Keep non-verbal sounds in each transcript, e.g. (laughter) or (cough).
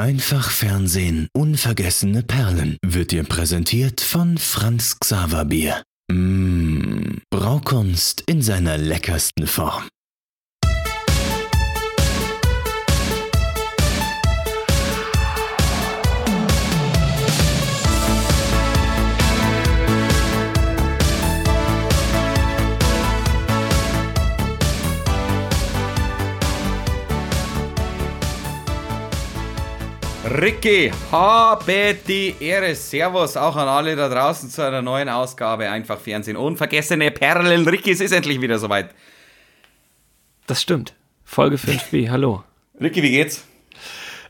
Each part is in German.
Einfach Fernsehen, unvergessene Perlen wird dir präsentiert von Franz Xaver Bier. Mmh, Braukunst in seiner leckersten Form. Ricky, habe die Ehre. Servus auch an alle da draußen zu einer neuen Ausgabe Einfach Fernsehen. Unvergessene Perlen. Ricky, es ist endlich wieder soweit. Das stimmt. Folge 5b. (laughs) Hallo. Ricky, wie geht's?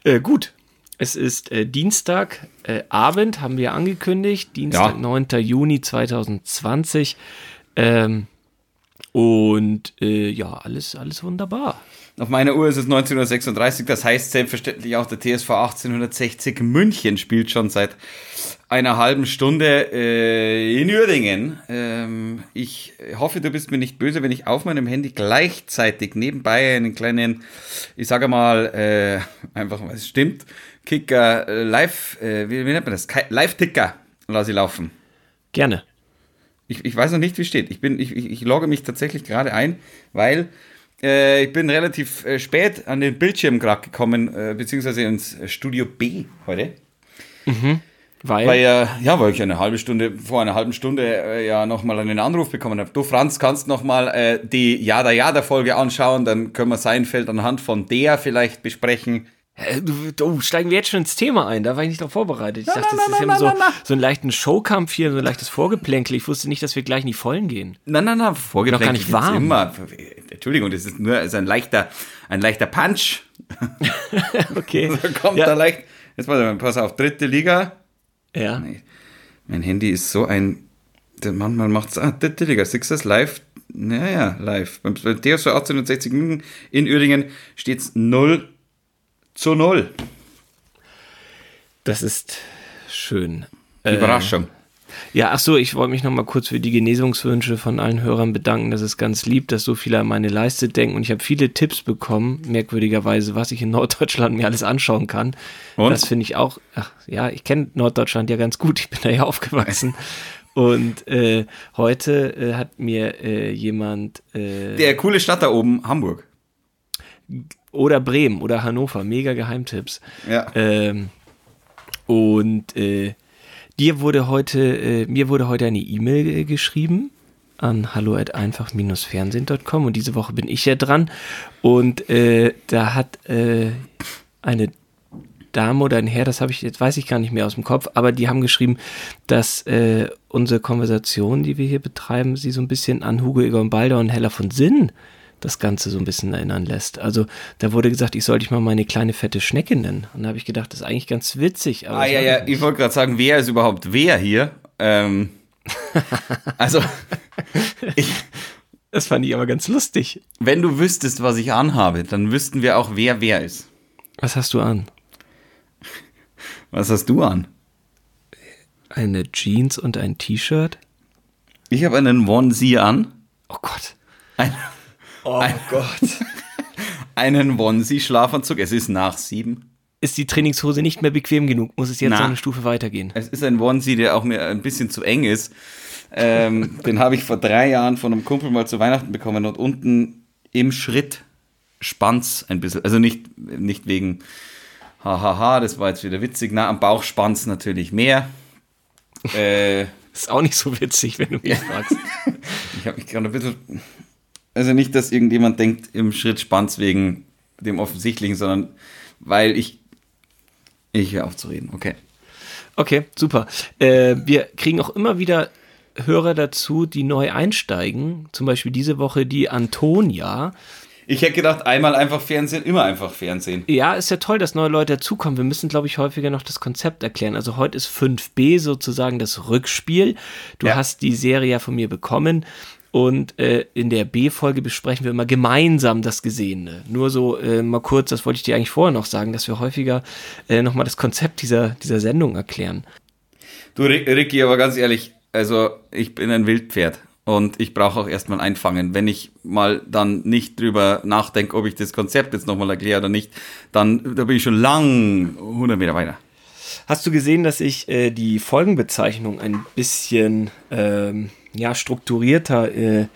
Äh, gut. Es ist äh, Dienstag, äh, Abend, haben wir angekündigt. Dienstag, ja. 9. Juni 2020. Ähm, und äh, ja, alles, alles wunderbar. Auf meiner Uhr ist es 1936, das heißt selbstverständlich auch der TSV 1860 München spielt schon seit einer halben Stunde äh, in Uerdingen. Ähm, ich hoffe, du bist mir nicht böse, wenn ich auf meinem Handy gleichzeitig nebenbei einen kleinen, ich sage mal, äh, einfach, es stimmt, Kicker, äh, Live, äh, wie, wie nennt man das? Live-Ticker lasse ich laufen. Gerne. Ich, ich weiß noch nicht, wie steht. Ich, bin, ich, ich logge mich tatsächlich gerade ein, weil äh, ich bin relativ äh, spät an den Bildschirm gerade gekommen, äh, beziehungsweise ins Studio B heute. Mhm. Weil? weil ja, ja, weil ich eine halbe Stunde, vor einer halben Stunde äh, ja nochmal einen Anruf bekommen habe. Du, Franz, kannst nochmal äh, die Jada Jada Folge anschauen, dann können wir Seinfeld anhand von der vielleicht besprechen. Äh, du, du, steigen wir jetzt schon ins Thema ein, da war ich nicht darauf vorbereitet. Ich dachte, das ist immer so, so einen leichten Showkampf hier, so ein leichtes Vorgeplänkel. Ich wusste nicht, dass wir gleich in die Vollen gehen. Nein, nein, nein, Vorgeplänkel gar nicht warm. Immer. Entschuldigung, das ist nur ist ein leichter, ein leichter Punch. (laughs) okay. (laughs) so kommt ja. da leicht. Jetzt mal, pass auf, dritte Liga. Ja. Nee, mein Handy ist so ein. Manchmal macht es. Ah, dritte Liga, Sixers live. Naja, live. Beim TSV 1860 München in Uerdingen steht es 0 zu 0. Das ist schön. Überraschung. Äh, ja, ach so, ich wollte mich noch mal kurz für die Genesungswünsche von allen Hörern bedanken. Das ist ganz lieb, dass so viele an meine Leiste denken. Und ich habe viele Tipps bekommen, merkwürdigerweise, was ich in (laughs) Norddeutschland mir alles anschauen kann. Und? Das finde ich auch, ach ja, ich kenne Norddeutschland ja ganz gut. Ich bin da ja aufgewachsen. Und äh, heute äh, hat mir äh, jemand. Äh, Der coole Stadt da oben, Hamburg. Oder Bremen oder Hannover, mega Geheimtipps. Ja. Ähm, und äh, Dir wurde heute, äh, mir wurde heute eine E-Mail geschrieben an hallo at einfach-fernsehen.com und diese Woche bin ich ja dran und äh, da hat äh, eine Dame oder ein Herr, das habe ich jetzt weiß ich gar nicht mehr aus dem Kopf, aber die haben geschrieben, dass äh, unsere Konversation, die wir hier betreiben, sie so ein bisschen an Hugo Egon Balder und Hella von Sinn das Ganze so ein bisschen erinnern lässt. Also da wurde gesagt, ich soll dich mal meine kleine fette Schnecke nennen. Und da habe ich gedacht, das ist eigentlich ganz witzig. ah ja, ja, ich wollte gerade sagen, wer ist überhaupt wer hier? Ähm, (laughs) also ich, das fand ich aber ganz lustig. Wenn du wüsstest, was ich anhabe, dann wüssten wir auch, wer wer ist. Was hast du an? Was hast du an? Eine Jeans und ein T-Shirt. Ich habe einen Onesie an. Oh Gott. Ein Oh ein, Gott. (laughs) einen Onesie-Schlafanzug. Es ist nach sieben. Ist die Trainingshose nicht mehr bequem genug? Muss es jetzt Na, eine Stufe weitergehen? Es ist ein Onesie, der auch mir ein bisschen zu eng ist. Ähm, (laughs) den habe ich vor drei Jahren von einem Kumpel mal zu Weihnachten bekommen und unten im Schritt spannt's ein bisschen. Also nicht, nicht wegen hahaha, das war jetzt wieder witzig. Na, am Bauch spannt's natürlich mehr. (laughs) Äh, ist auch nicht so witzig, wenn du mich fragst. ich habe mich gerade ein bisschen also nicht, dass irgendjemand denkt, im Schritt spannt's wegen dem Offensichtlichen, sondern weil ich. Ich höre auf zu reden, okay. Okay, super. Äh, wir kriegen auch immer wieder Hörer dazu, die neu einsteigen. Zum Beispiel diese Woche die Antonia. Ich hätte gedacht, einmal einfach Fernsehen, immer einfach Fernsehen. Ja, ist ja toll, dass neue Leute dazukommen. Wir müssen, glaube ich, häufiger noch das Konzept erklären. Also heute ist 5b sozusagen das Rückspiel. Du ja. hast die Serie ja von mir bekommen. Und äh, in der B-Folge besprechen wir immer gemeinsam das Gesehene. Nur so äh, mal kurz, das wollte ich dir eigentlich vorher noch sagen, dass wir häufiger äh, nochmal das Konzept dieser, dieser Sendung erklären. Du, Ricky, aber ganz ehrlich, also ich bin ein Wildpferd. Und ich brauche auch erstmal einfangen. Wenn ich mal dann nicht drüber nachdenke, ob ich das Konzept jetzt nochmal erkläre oder nicht, dann da bin ich schon lang 100 Meter weiter. Hast du gesehen, dass ich äh, die Folgenbezeichnung ein bisschen ähm, ja, strukturierter äh,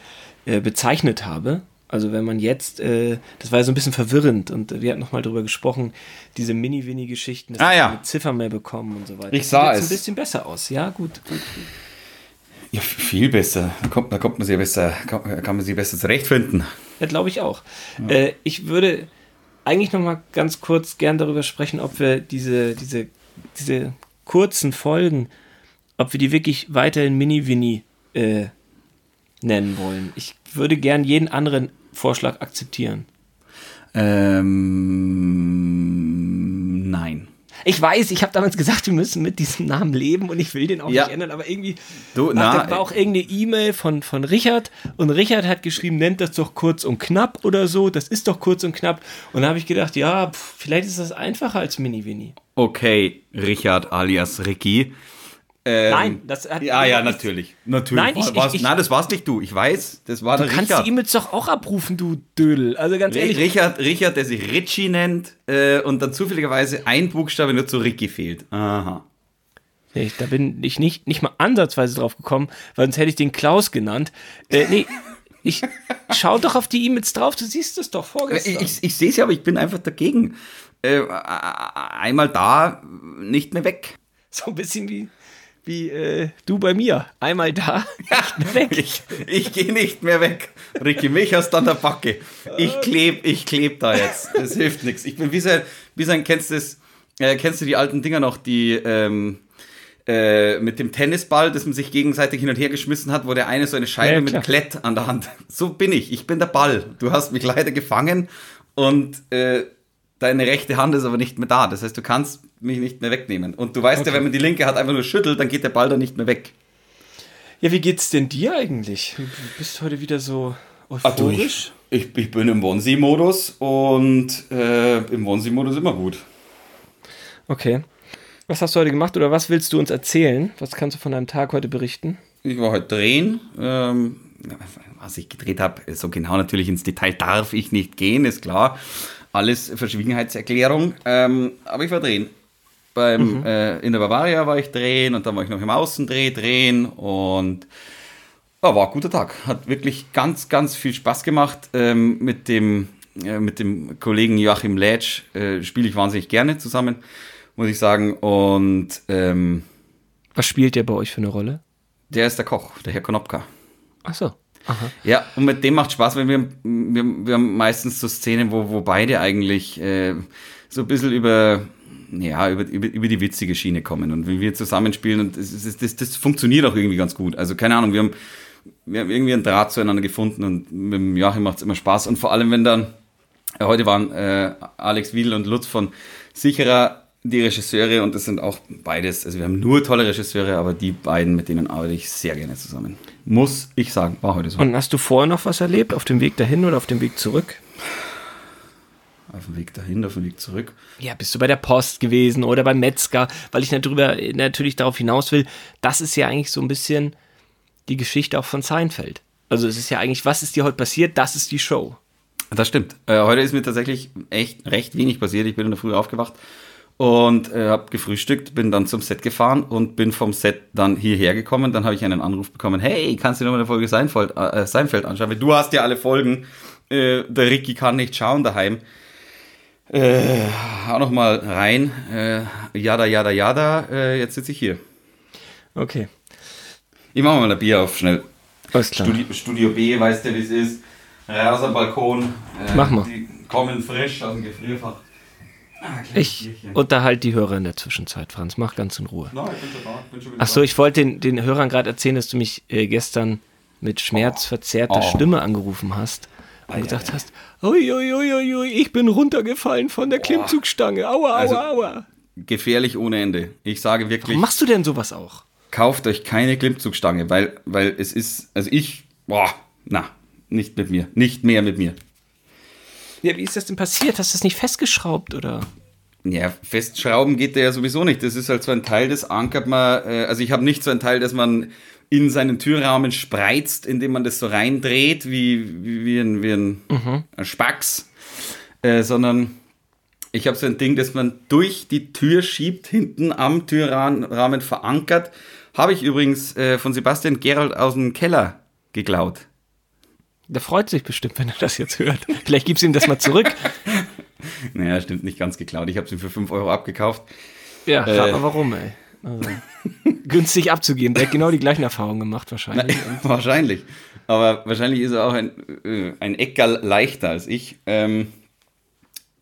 äh, bezeichnet habe? Also wenn man jetzt, äh, das war ja so ein bisschen verwirrend und wir hatten nochmal drüber gesprochen, diese Mini-Winnie-Geschichten, dass ah, wir ja. keine Ziffer mehr bekommen und so weiter. Ich sah Sieht jetzt es. ein bisschen besser aus. Ja, gut, gut. Ja, viel besser. Da kommt, da kommt man sich besser, kann, man sich besser zurechtfinden. Ja, glaube ich auch. Äh, ich würde eigentlich noch mal ganz kurz gern darüber sprechen, ob wir diese, diese, diese kurzen Folgen, ob wir die wirklich weiterhin Mini-Winnie äh, nennen wollen. Ich würde gern jeden anderen Vorschlag akzeptieren. Ähm, nein. Ich weiß, ich habe damals gesagt, wir müssen mit diesem Namen leben und ich will den auch Ja. nicht ändern, aber irgendwie Du, na, da war auch irgendeine E-Mail von, von Richard und Richard hat geschrieben, nennt das doch kurz und knapp oder so, das ist doch kurz und knapp und da habe ich gedacht, ja, pf, vielleicht ist das einfacher als Mini-Winnie. okay, Richard alias Ricky. Ähm, Nein, das hat Ja, ja, ich- natürlich. Natürlich. Nein, ich- War- war's- ich- ich- nein, das warst nicht du. Ich weiß, das war Du der kannst Richard. die E-Mails doch auch abrufen, du Dödel. Also ganz ehrlich, Richard, Richard, der sich Richie nennt äh, und dann zufälligerweise ein Buchstabe nur zu Ricky fehlt. Aha. nee, da bin ich nicht, nicht mal ansatzweise drauf gekommen, weil sonst hätte ich den Klaus genannt. Äh, nee, (laughs) ich schau doch auf die E-Mails drauf, du siehst es doch Ich, vorgestern. ich, ich sehe es ja, aber ich bin einfach dagegen. Äh, einmal da, nicht mehr weg. so ein bisschen wie, wie äh, du bei mir. Einmal da, (laughs) mehr weg. Ich, ich gehe nicht mehr weg. Ricky, mich hast du an der Backe. Ich kleb, ich kleb da jetzt. Das hilft nichts. Ich bin wie sein, wie sein kennst du das, äh, kennst du die alten Dinger noch, die ähm, äh, mit dem Tennisball, das man sich gegenseitig hin und her geschmissen hat, wo der eine so eine Scheibe Ja, mit. Klett an der Hand. So bin ich. Ich bin der Ball. Du hast mich leider gefangen und äh, deine rechte Hand ist aber nicht mehr da. Das heißt, du kannst mich nicht mehr wegnehmen. Und du weißt ja, wenn man die linke Hand einfach nur schüttelt, dann geht der Ball dann nicht mehr weg. Ja, wie geht's denn dir eigentlich? Du bist heute wieder so Ah, du, euphorisch. ich, ich, ich bin im Wonsi-Modus und äh, im Wonsi-Modus immer gut. Okay. Was hast du heute gemacht oder was willst du uns erzählen? Was kannst du von deinem Tag heute berichten? Ich war heute drehen. Ähm, was ich gedreht habe, so genau natürlich ins Detail darf ich nicht gehen, ist klar. Alles Verschwiegenheitserklärung. Ähm, aber ich war drehen. Beim, äh, in der Bavaria war ich drehen und dann war ich noch im Außendreh drehen und ja, war ein guter Tag. Hat wirklich ganz, ganz viel Spaß gemacht. Ähm, mit, dem, äh, mit dem Kollegen Joachim Lätsch äh, spiele ich wahnsinnig gerne zusammen, muss ich sagen. Und ähm, Was spielt der bei euch für eine Rolle? der ist der Koch, der Herr Konopka. Ach so. Aha. Ja, und mit dem macht Spaß, weil wir, wir, wir haben meistens so Szenen, wo, wo beide eigentlich äh, so ein bisschen über, ja, über, über, über die witzige Schiene kommen. Und wenn wir zusammenspielen, und das, das, das, das funktioniert auch irgendwie ganz gut. Also keine Ahnung, wir haben, wir haben irgendwie einen Draht zueinander gefunden und mit dem Joachim macht es immer Spaß. Und vor allem, wenn dann, äh, heute waren äh, Alex Wiedel und Lutz von Sicherer die Regisseure und das sind auch beides, also wir haben nur tolle Regisseure, aber die beiden, mit denen arbeite ich sehr gerne zusammen. Muss ich sagen, war heute so. Und hast du vorher noch was erlebt? Auf dem Weg dahin oder auf dem Weg zurück? Auf dem Weg dahin, auf dem Weg zurück. Ja, bist du bei der Post gewesen oder beim Metzger? Weil ich darüber, natürlich darauf hinaus will, das ist ja eigentlich so ein bisschen die Geschichte auch von Seinfeld. Also es ist ja eigentlich, was ist dir heute passiert? Das ist die Show. Das stimmt. Äh, heute ist mir tatsächlich echt recht wenig passiert. Ich bin in der Früh aufgewacht und äh, habe gefrühstückt, bin dann zum Set gefahren und bin vom Set dann hierher gekommen. Dann habe ich einen Anruf bekommen, hey, kannst du noch mal eine Folge Seinfeld, äh, Seinfeld anschauen? Weil du hast ja alle Folgen. Äh, der Ricky kann nicht schauen daheim. Äh, auch noch mal rein. Äh, jada, jada, jada. Äh, jetzt sitze ich hier. Okay. Ich mache mal ein Bier auf, schnell. Alles klar. Studio, Studio B, weißt du, wie es ist. Raus am Balkon. Äh, Mach mal. Die kommen frisch aus dem Gefrierfach. Ah, Ich unterhalte die Hörer in der Zwischenzeit, Franz. Mach ganz in Ruhe. Achso, ich wollte den, den Hörern gerade erzählen, dass du mich äh, gestern mit schmerzverzerrter Oh. Stimme angerufen hast und gesagt hast, ui, ui, ui, ui, ui, ich bin runtergefallen von der Klimmzugstange. Aua, aua, Also- aua. Gefährlich ohne Ende. Ich sage wirklich, Warum machst du denn sowas auch? kauft euch keine Klimmzugstange, weil, weil es ist, also ich, boah, na, nicht mit mir. Nicht mehr mit mir. Ja, wie ist das denn passiert? Hast du das nicht festgeschraubt oder? Ja, festschrauben geht ja sowieso nicht. Das ist halt so ein Teil, das ankert man, äh, also ich habe nicht so ein Teil, das man in seinen Türrahmen spreizt, indem man das so reindreht, wie, wie, wie ein, wie ein, mhm. ein Spax, äh, sondern ich habe so ein Ding, das man durch die Tür schiebt, hinten am Türrahmen verankert. Habe ich übrigens äh, von Sebastian Gerald aus dem Keller geklaut. Der freut sich bestimmt, wenn er das jetzt hört. Vielleicht gibst du ihm das mal zurück. (laughs) naja, stimmt nicht ganz geklaut. Ich habe es ihm für 5 Euro abgekauft. Ja, äh, aber warum, ey? Also, (laughs) günstig abzugeben. Der hat genau die gleichen Erfahrungen gemacht, wahrscheinlich. Na, (laughs) wahrscheinlich. Aber wahrscheinlich ist er auch ein, äh, ein Eckerl leichter als ich. Ähm,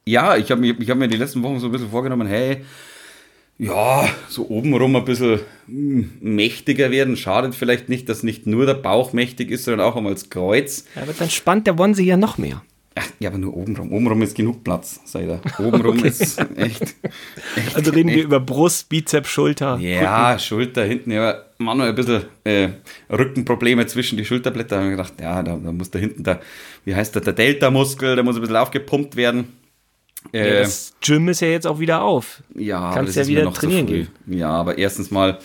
ja, ich habe mir, hab mir die letzten Wochen so ein bisschen vorgenommen, hey, ja, so obenrum ein bisschen hm, mächtiger werden. Schadet vielleicht nicht, dass nicht nur der Bauch mächtig ist, sondern auch einmal das Kreuz. Ja, aber dann spannt der Wonsi ja noch mehr. Ach, ja, aber nur obenrum. Obenrum ist genug Platz, sei da. Obenrum okay. ist echt, echt, Also reden echt. wir über Brust, Bizeps, Schulter. Ja, Rücken. Schulter, hinten, ja, man noch ein bisschen äh, Rückenprobleme zwischen die Schulterblätter. Da habe ich gedacht, ja, da, da muss da hinten der, wie heißt der, der Delta-Muskel, der muss ein bisschen aufgepumpt werden. Äh, ja, das Gym ist ja jetzt auch wieder auf. Ja, kannst ja wieder trainieren gehen. Ja, aber erstens mal,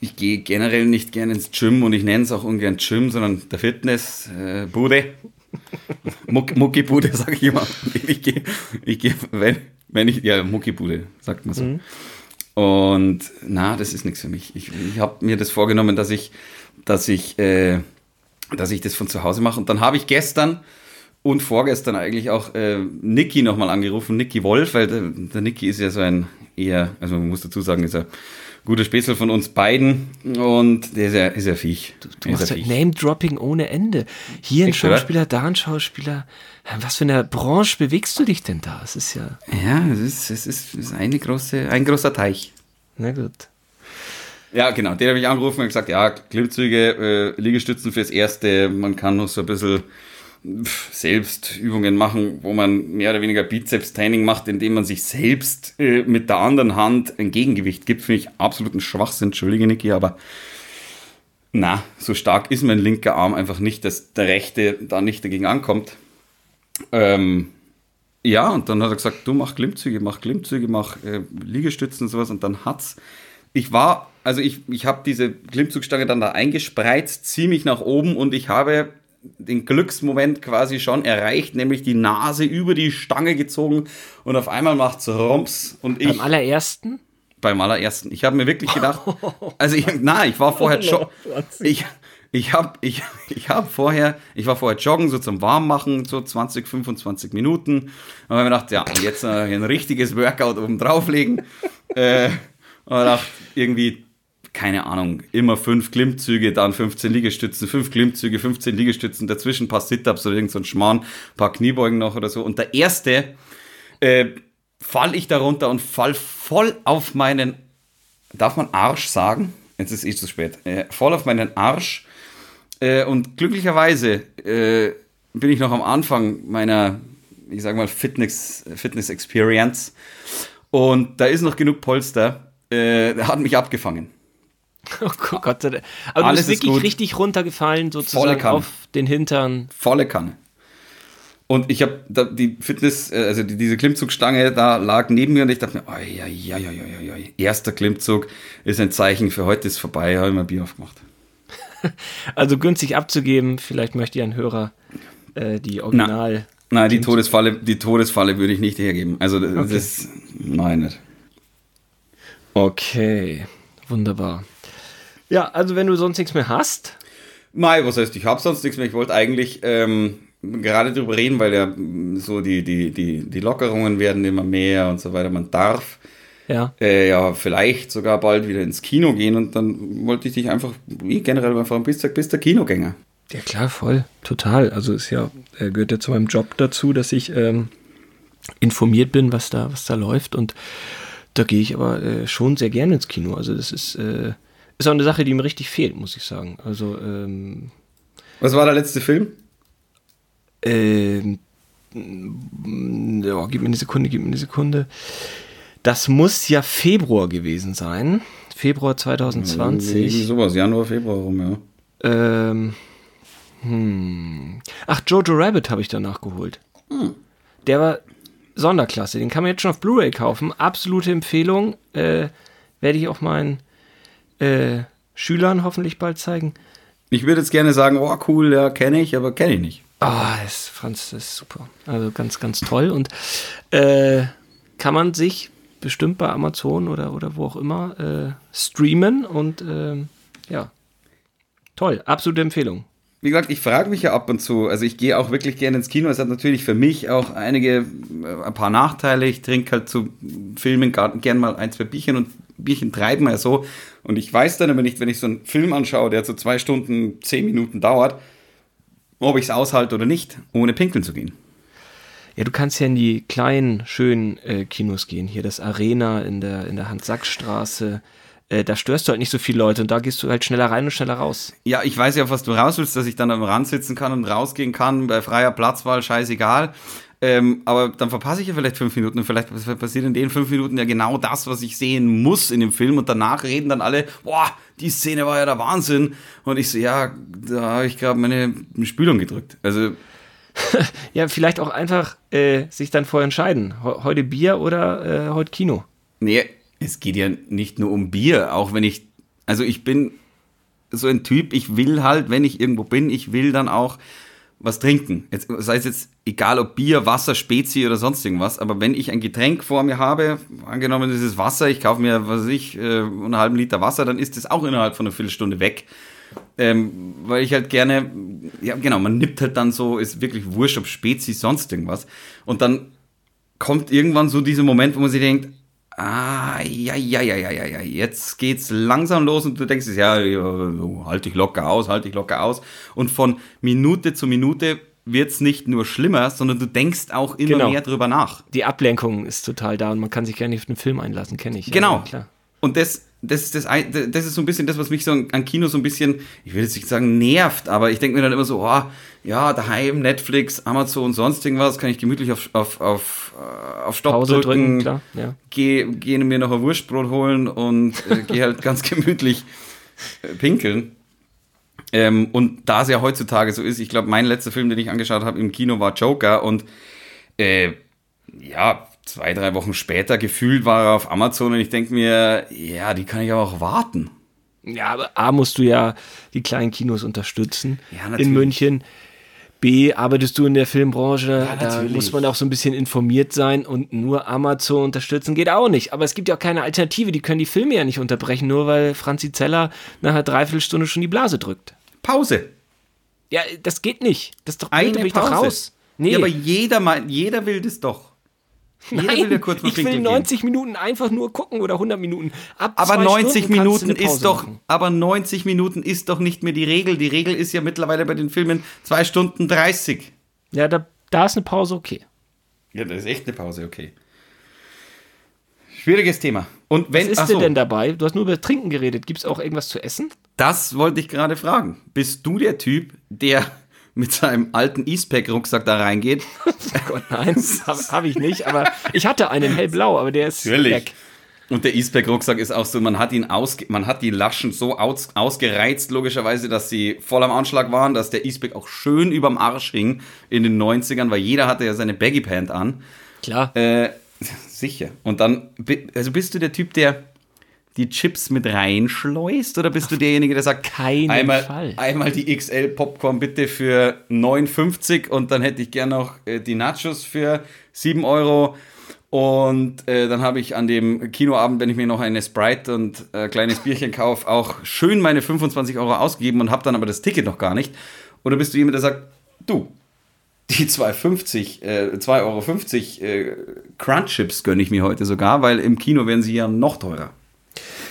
ich gehe generell nicht gerne ins Gym und ich nenne es auch ungern Gym, sondern der Fitnessbude. Äh, (laughs) Muck, Muckibude, sage ich immer. Ich gehe, ich geh, wenn, wenn ich, ja, Muckibude, sagt man so. Mhm. Und na, das ist nichts für mich. Ich, ich habe mir das vorgenommen, dass ich, dass ich, äh, dass ich das von zu Hause mache. Und dann habe ich gestern und vorgestern eigentlich auch äh, Niki nochmal angerufen, Niki Wolf, weil der, der Niki ist ja so ein eher, also man muss dazu sagen, ist er guter Spätzle von uns beiden und der ist ja, ist ja Viech. Du, du machst ja Name-Dropping ohne Ende. Hier ein Schauspieler, da ein Schauspieler. Was für eine Branche bewegst du dich denn da? Es ist ja. Ja, es ist, es ist, es ist eine große, ein großer Teich. Na gut. Ja, genau. Den habe ich angerufen und gesagt, ja, Klimmzüge, äh, Liegestützen fürs Erste. Man kann noch so ein bisschen selbst Übungen machen, wo man mehr oder weniger Bizeps-Training macht, indem man sich selbst äh, mit der anderen Hand ein Gegengewicht gibt, finde ich absoluten Schwachsinn. Entschuldige, Niki, aber na, so stark ist mein linker Arm einfach nicht, dass der rechte da nicht dagegen ankommt. Ähm, ja, und dann hat er gesagt, du mach Klimmzüge, mach Klimmzüge, mach äh, Liegestützen und sowas. Und dann hat's. Ich war, also ich, ich habe diese Klimmzugstange dann da eingespreizt, ziemlich nach oben und ich habe den Glücksmoment quasi schon erreicht, nämlich die Nase über die Stange gezogen und auf einmal macht es Rums und ich. Beim allerersten? Beim allerersten. Ich habe mir wirklich gedacht, (laughs) also ich, na, ich war vorher schon, ich, ich habe ich, ich hab vorher, ich war vorher joggen, so zum Warmmachen, so 20, 25 Minuten. Und habe mir gedacht, ja, jetzt äh, ein richtiges Workout oben drauflegen. äh, und gedacht, irgendwie keine Ahnung, immer fünf Klimmzüge, dann 15 Liegestützen, fünf Klimmzüge, 15 Liegestützen, dazwischen ein paar Sit-Ups oder irgend so ein Schmarrn, paar Kniebeugen noch oder so. Und der erste, äh, fall ich darunter und fall voll auf meinen, darf man Arsch sagen? Jetzt ist eh zu spät. Äh, voll auf meinen Arsch. Äh, und glücklicherweise äh, bin ich noch am Anfang meiner, ich sag mal, Fitness, Fitness Experience. Und da ist noch genug Polster. Äh, der hat mich abgefangen. (laughs) Oh Gott, aber Alles du bist wirklich richtig runtergefallen, sozusagen auf den Hintern. Volle Kanne. Und ich habe die Fitness, äh, also die, diese Klimmzugstange, da lag neben mir und ich dachte mir, oi, oi, oi, oi, oi, erster Klimmzug ist ein Zeichen für heute ist vorbei, habe ich mal Bier aufgemacht. (laughs) also günstig abzugeben, vielleicht möchte ja ein Hörer äh, die Original. Na, nein, die Todesfalle, die Todesfalle würde ich nicht hergeben. Also das okay. ist, nein, nicht. Okay, wunderbar. Ja, also wenn du sonst nichts mehr hast. Mai, was heißt, ich habe sonst nichts mehr. Ich wollte eigentlich ähm, gerade darüber reden, weil ja so die, die, die, die Lockerungen werden immer mehr und so weiter. Man darf ja. Äh, ja vielleicht sogar bald wieder ins Kino gehen und dann wollte ich dich einfach, wie generell beim Frauen, bist, bist der Kinogänger. Ja klar, voll, total. Also ist ja, äh, gehört ja zu meinem Job dazu, dass ich ähm, informiert bin, was da, was da läuft und da gehe ich aber äh, schon sehr gerne ins Kino. Also das ist äh, ist auch eine Sache, die mir richtig fehlt, muss ich sagen. Also, ähm, Was war der letzte Film? Ähm, ja, gib mir eine Sekunde, gib mir eine Sekunde. Das muss ja Februar gewesen sein. Februar 2020. Irgendwie sowas, Januar, Februar rum, ja. Ähm, hm. Ach, Jojo Rabbit habe ich danach geholt. Hm. Der war Sonderklasse. Den kann man jetzt schon auf Blu-ray kaufen. Absolute Empfehlung. Äh, werde ich auch meinen äh, Schülern hoffentlich bald zeigen. Ich würde jetzt gerne sagen, oh cool, ja, kenne ich, aber kenne ich nicht. Ah, oh, Franz, das ist super. Also ganz, ganz toll. Und äh, kann man sich bestimmt bei Amazon oder, oder wo auch immer äh, streamen und äh, ja, toll, absolute Empfehlung. Wie gesagt, ich frage mich ja ab und zu, also ich gehe auch wirklich gerne ins Kino. Es hat natürlich für mich auch einige, äh, ein paar Nachteile. Ich trinke halt zu Filmen gern mal ein, zwei Bierchen und Bierchen treiben wir ja so. Und ich weiß dann immer nicht, wenn ich so einen Film anschaue, der so zwei Stunden, zehn Minuten dauert, ob ich es aushalte oder nicht, ohne pinkeln zu gehen. Ja, du kannst ja in die kleinen, schönen äh, Kinos gehen. Hier das Arena in der, in der Hans-Sachs-Straße. Äh, da störst du halt nicht so viele Leute und da gehst du halt schneller rein und schneller raus. Ja, ich weiß ja, auf was du raus willst, dass ich dann am Rand sitzen kann und rausgehen kann, bei freier Platzwahl, scheißegal. Ähm, aber dann verpasse ich ja vielleicht fünf Minuten und vielleicht passiert in den fünf Minuten ja genau das, was ich sehen muss in dem Film und danach reden dann alle, boah, die Szene war ja der Wahnsinn. Und ich so, ja, da habe ich gerade meine Spülung gedrückt. Also (laughs) ja, vielleicht auch einfach äh, sich dann vorher entscheiden. Heute Bier oder äh, heute Kino. Nee, es geht ja nicht nur um Bier, auch wenn ich, also ich bin so ein Typ, ich will halt, wenn ich irgendwo bin, ich will dann auch was trinken. Jetzt, sei es jetzt egal ob Bier, Wasser, Spezi oder sonst irgendwas, aber wenn ich ein Getränk vor mir habe, angenommen das ist Wasser, ich kaufe mir, was weiß ich, äh, einen halben Liter Wasser, dann ist das auch innerhalb von einer Viertelstunde weg. Ähm, weil ich halt gerne, ja genau, man nippt halt dann so, ist wirklich wurscht, ob Spezies, sonst irgendwas. Und dann kommt irgendwann so dieser Moment, wo man sich denkt, ah, ja, ja, ja, ja, ja, ja, jetzt geht's langsam los und du denkst, ja, ja halt dich locker aus, halt dich locker aus. Und von Minute zu Minute wird's nicht nur schlimmer, sondern du denkst auch immer genau. mehr drüber nach. Die Ablenkung ist total da und man kann sich gerne auf den Film einlassen, kenne ich. Genau. Ja, und das das ist, das, das ist so ein bisschen das, was mich so an Kino so ein bisschen, ich will jetzt nicht sagen nervt, aber ich denke mir dann immer so, oh, ja, daheim, Netflix, Amazon, sonst irgendwas, kann ich gemütlich auf, auf, auf, äh, auf Stopp Pause drücken, drücken klar, ja. gehe geh mir noch ein Wurstbrot holen und äh, gehe (laughs) halt ganz gemütlich äh, pinkeln. Ähm, und da es ja heutzutage so ist, ich glaube, mein letzter Film, den ich angeschaut habe im Kino war Joker und äh, ja, zwei, drei Wochen später gefühlt war er auf Amazon und ich denke mir, ja, die kann ich aber auch warten. Ja, aber A musst du ja die kleinen Kinos unterstützen ja, in München. B, arbeitest du in der Filmbranche, ja, da muss man auch so ein bisschen informiert sein und nur Amazon unterstützen geht auch nicht. Aber es gibt ja auch keine Alternative, die können die Filme ja nicht unterbrechen, nur weil Franzi Zeller nach einer Dreiviertelstunde schon die Blase drückt. Pause. Ja, das geht nicht. Das ist doch blöd, Eine Pause. doch raus. Nee. Ja, aber jeder, jeder will das doch. Nein, will kurz ich will 90 gehen. Minuten einfach nur gucken oder 100 Minuten. Ab aber 90 Minuten ist doch, machen. aber 90 Minuten ist doch nicht mehr die Regel. Die Regel ist ja mittlerweile bei den Filmen 2 Stunden 30. Ja, da, da ist eine Pause okay. Ja, da ist echt eine Pause okay. Schwieriges Thema. Und wenn, Was ist so, denn dabei? Du hast nur über Trinken geredet. Gibt es auch irgendwas zu essen? Das wollte ich gerade fragen. Bist du der Typ, der mit seinem alten E-Spec-Rucksack da reingeht. (laughs) oh Gott, nein, habe hab ich nicht, aber ich hatte einen hellblau, aber der ist Natürlich. weg. Und der E-Spec-Rucksack ist auch so, man hat ihn aus, man hat die Laschen so aus, ausgereizt, logischerweise, dass sie voll am Anschlag waren, dass der E-Spec auch schön überm Arsch hing in den 90ern, weil jeder hatte ja seine Baggy Pant an. Klar. Äh, sicher. Und dann, also bist du der Typ, der die Chips mit reinschleust oder bist du derjenige, der sagt, keinen einmal, Fall. einmal die XL Popcorn bitte für 9,50 und dann hätte ich gern noch äh, die Nachos für 7 Euro. Und äh, dann habe ich an dem Kinoabend, wenn ich mir noch eine Sprite und äh, kleines Bierchen kaufe, auch schön meine 25 Euro ausgegeben und habe dann aber das Ticket noch gar nicht. Oder bist du jemand, der sagt, du, die 2,50, äh, 2,50 Euro äh, Crunch Chips gönne ich mir heute sogar, weil im Kino werden sie ja noch teurer.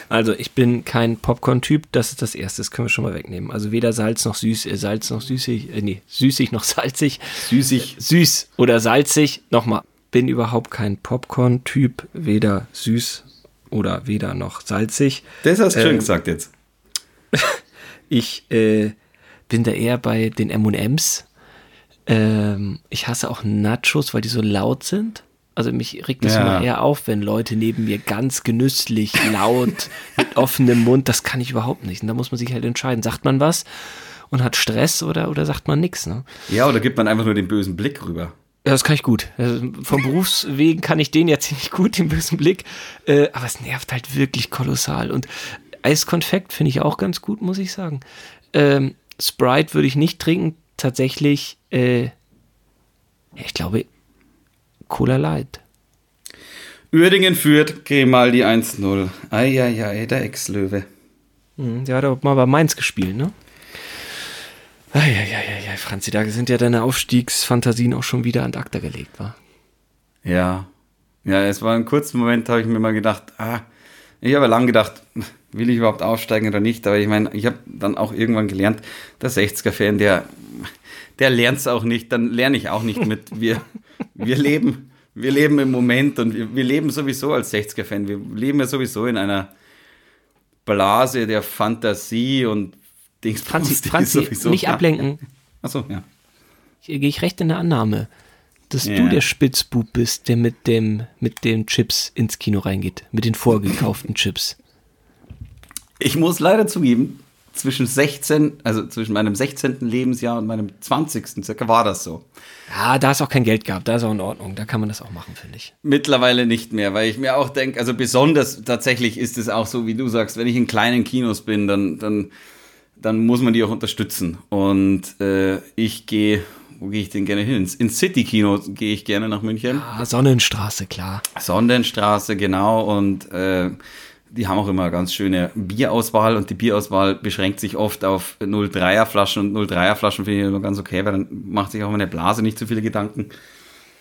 Also ich bin kein Popcorn-Typ, das ist das Erste, das können wir schon mal wegnehmen. Also weder Salz noch süß, äh, Salz noch süßig, äh, nee, süßig noch (laughs) salzig. Süßig. Äh, süß oder salzig. Nochmal, bin überhaupt kein Popcorn-Typ, weder süß oder weder noch salzig. Das hast du ähm, schön gesagt jetzt. (laughs) ich äh, bin da eher bei den M&M's. Ähm, ich hasse auch Nachos, weil die so laut sind. Also mich regt es ja. immer eher auf, wenn Leute neben mir ganz genüsslich, laut, mit offenem Mund, das kann ich überhaupt nicht. Und da muss man sich halt entscheiden, sagt man was und hat Stress oder, oder sagt man nichts. Ne? Ja, oder gibt man einfach nur den bösen Blick rüber. Ja, das kann ich gut. Also vom Berufswegen kann ich den jetzt nicht gut, den bösen Blick. Äh, aber es nervt halt wirklich kolossal. Und Eiskonfekt finde ich auch ganz gut, muss ich sagen. Ähm, Sprite würde ich nicht trinken. Tatsächlich, äh, ich glaube, Cola Light. Uerdingen führt Grimaldi 1-0. Eieiei, der Ex-Löwe. Mhm, der hat auch mal bei Mainz gespielt, ne? Eieiei, Franzi, da sind ja deine Aufstiegsfantasien auch schon wieder an Akta gelegt, wa? Ja. Ja, es war ein kurzer Moment, habe ich mir mal gedacht, ah, ich habe lang gedacht, will ich überhaupt aufsteigen oder nicht? Aber ich meine, ich habe dann auch irgendwann gelernt, der 60er-Fan, der, der lernt es auch nicht, dann lerne ich auch nicht mit. Wir, wir leben wir leben im Moment und wir, wir leben sowieso als 60er-Fan. Wir leben ja sowieso in einer Blase der Fantasie und Dings. Franzi, Franzi sowieso, nicht ja. ablenken. Achso, ja. Hier gehe ich recht in der Annahme, dass ja. du der Spitzbub bist, der mit dem mit den Chips ins Kino reingeht, mit den vorgekauften (laughs) Chips. Ich muss leider zugeben, zwischen 16, also zwischen meinem 16. Lebensjahr und meinem 20. circa war das so. Ja, da ist auch kein Geld gehabt, da ist auch in Ordnung, da kann man das auch machen, finde ich. Mittlerweile nicht mehr, weil ich mir auch denke, also besonders tatsächlich ist es auch so, wie du sagst, wenn ich in kleinen Kinos bin, dann, dann, dann muss man die auch unterstützen. Und äh, ich gehe wo gehe ich denn gerne hin? Ins City-Kino gehe ich gerne nach München. Ah, Sonnenstraße, klar. Sonnenstraße, genau. Und äh, die haben auch immer ganz schöne Bierauswahl und die Bierauswahl beschränkt sich oft auf 0,3er Flaschen und 0,3er Flaschen finde ich immer ganz okay, weil dann macht sich auch meine Blase nicht zu viele Gedanken.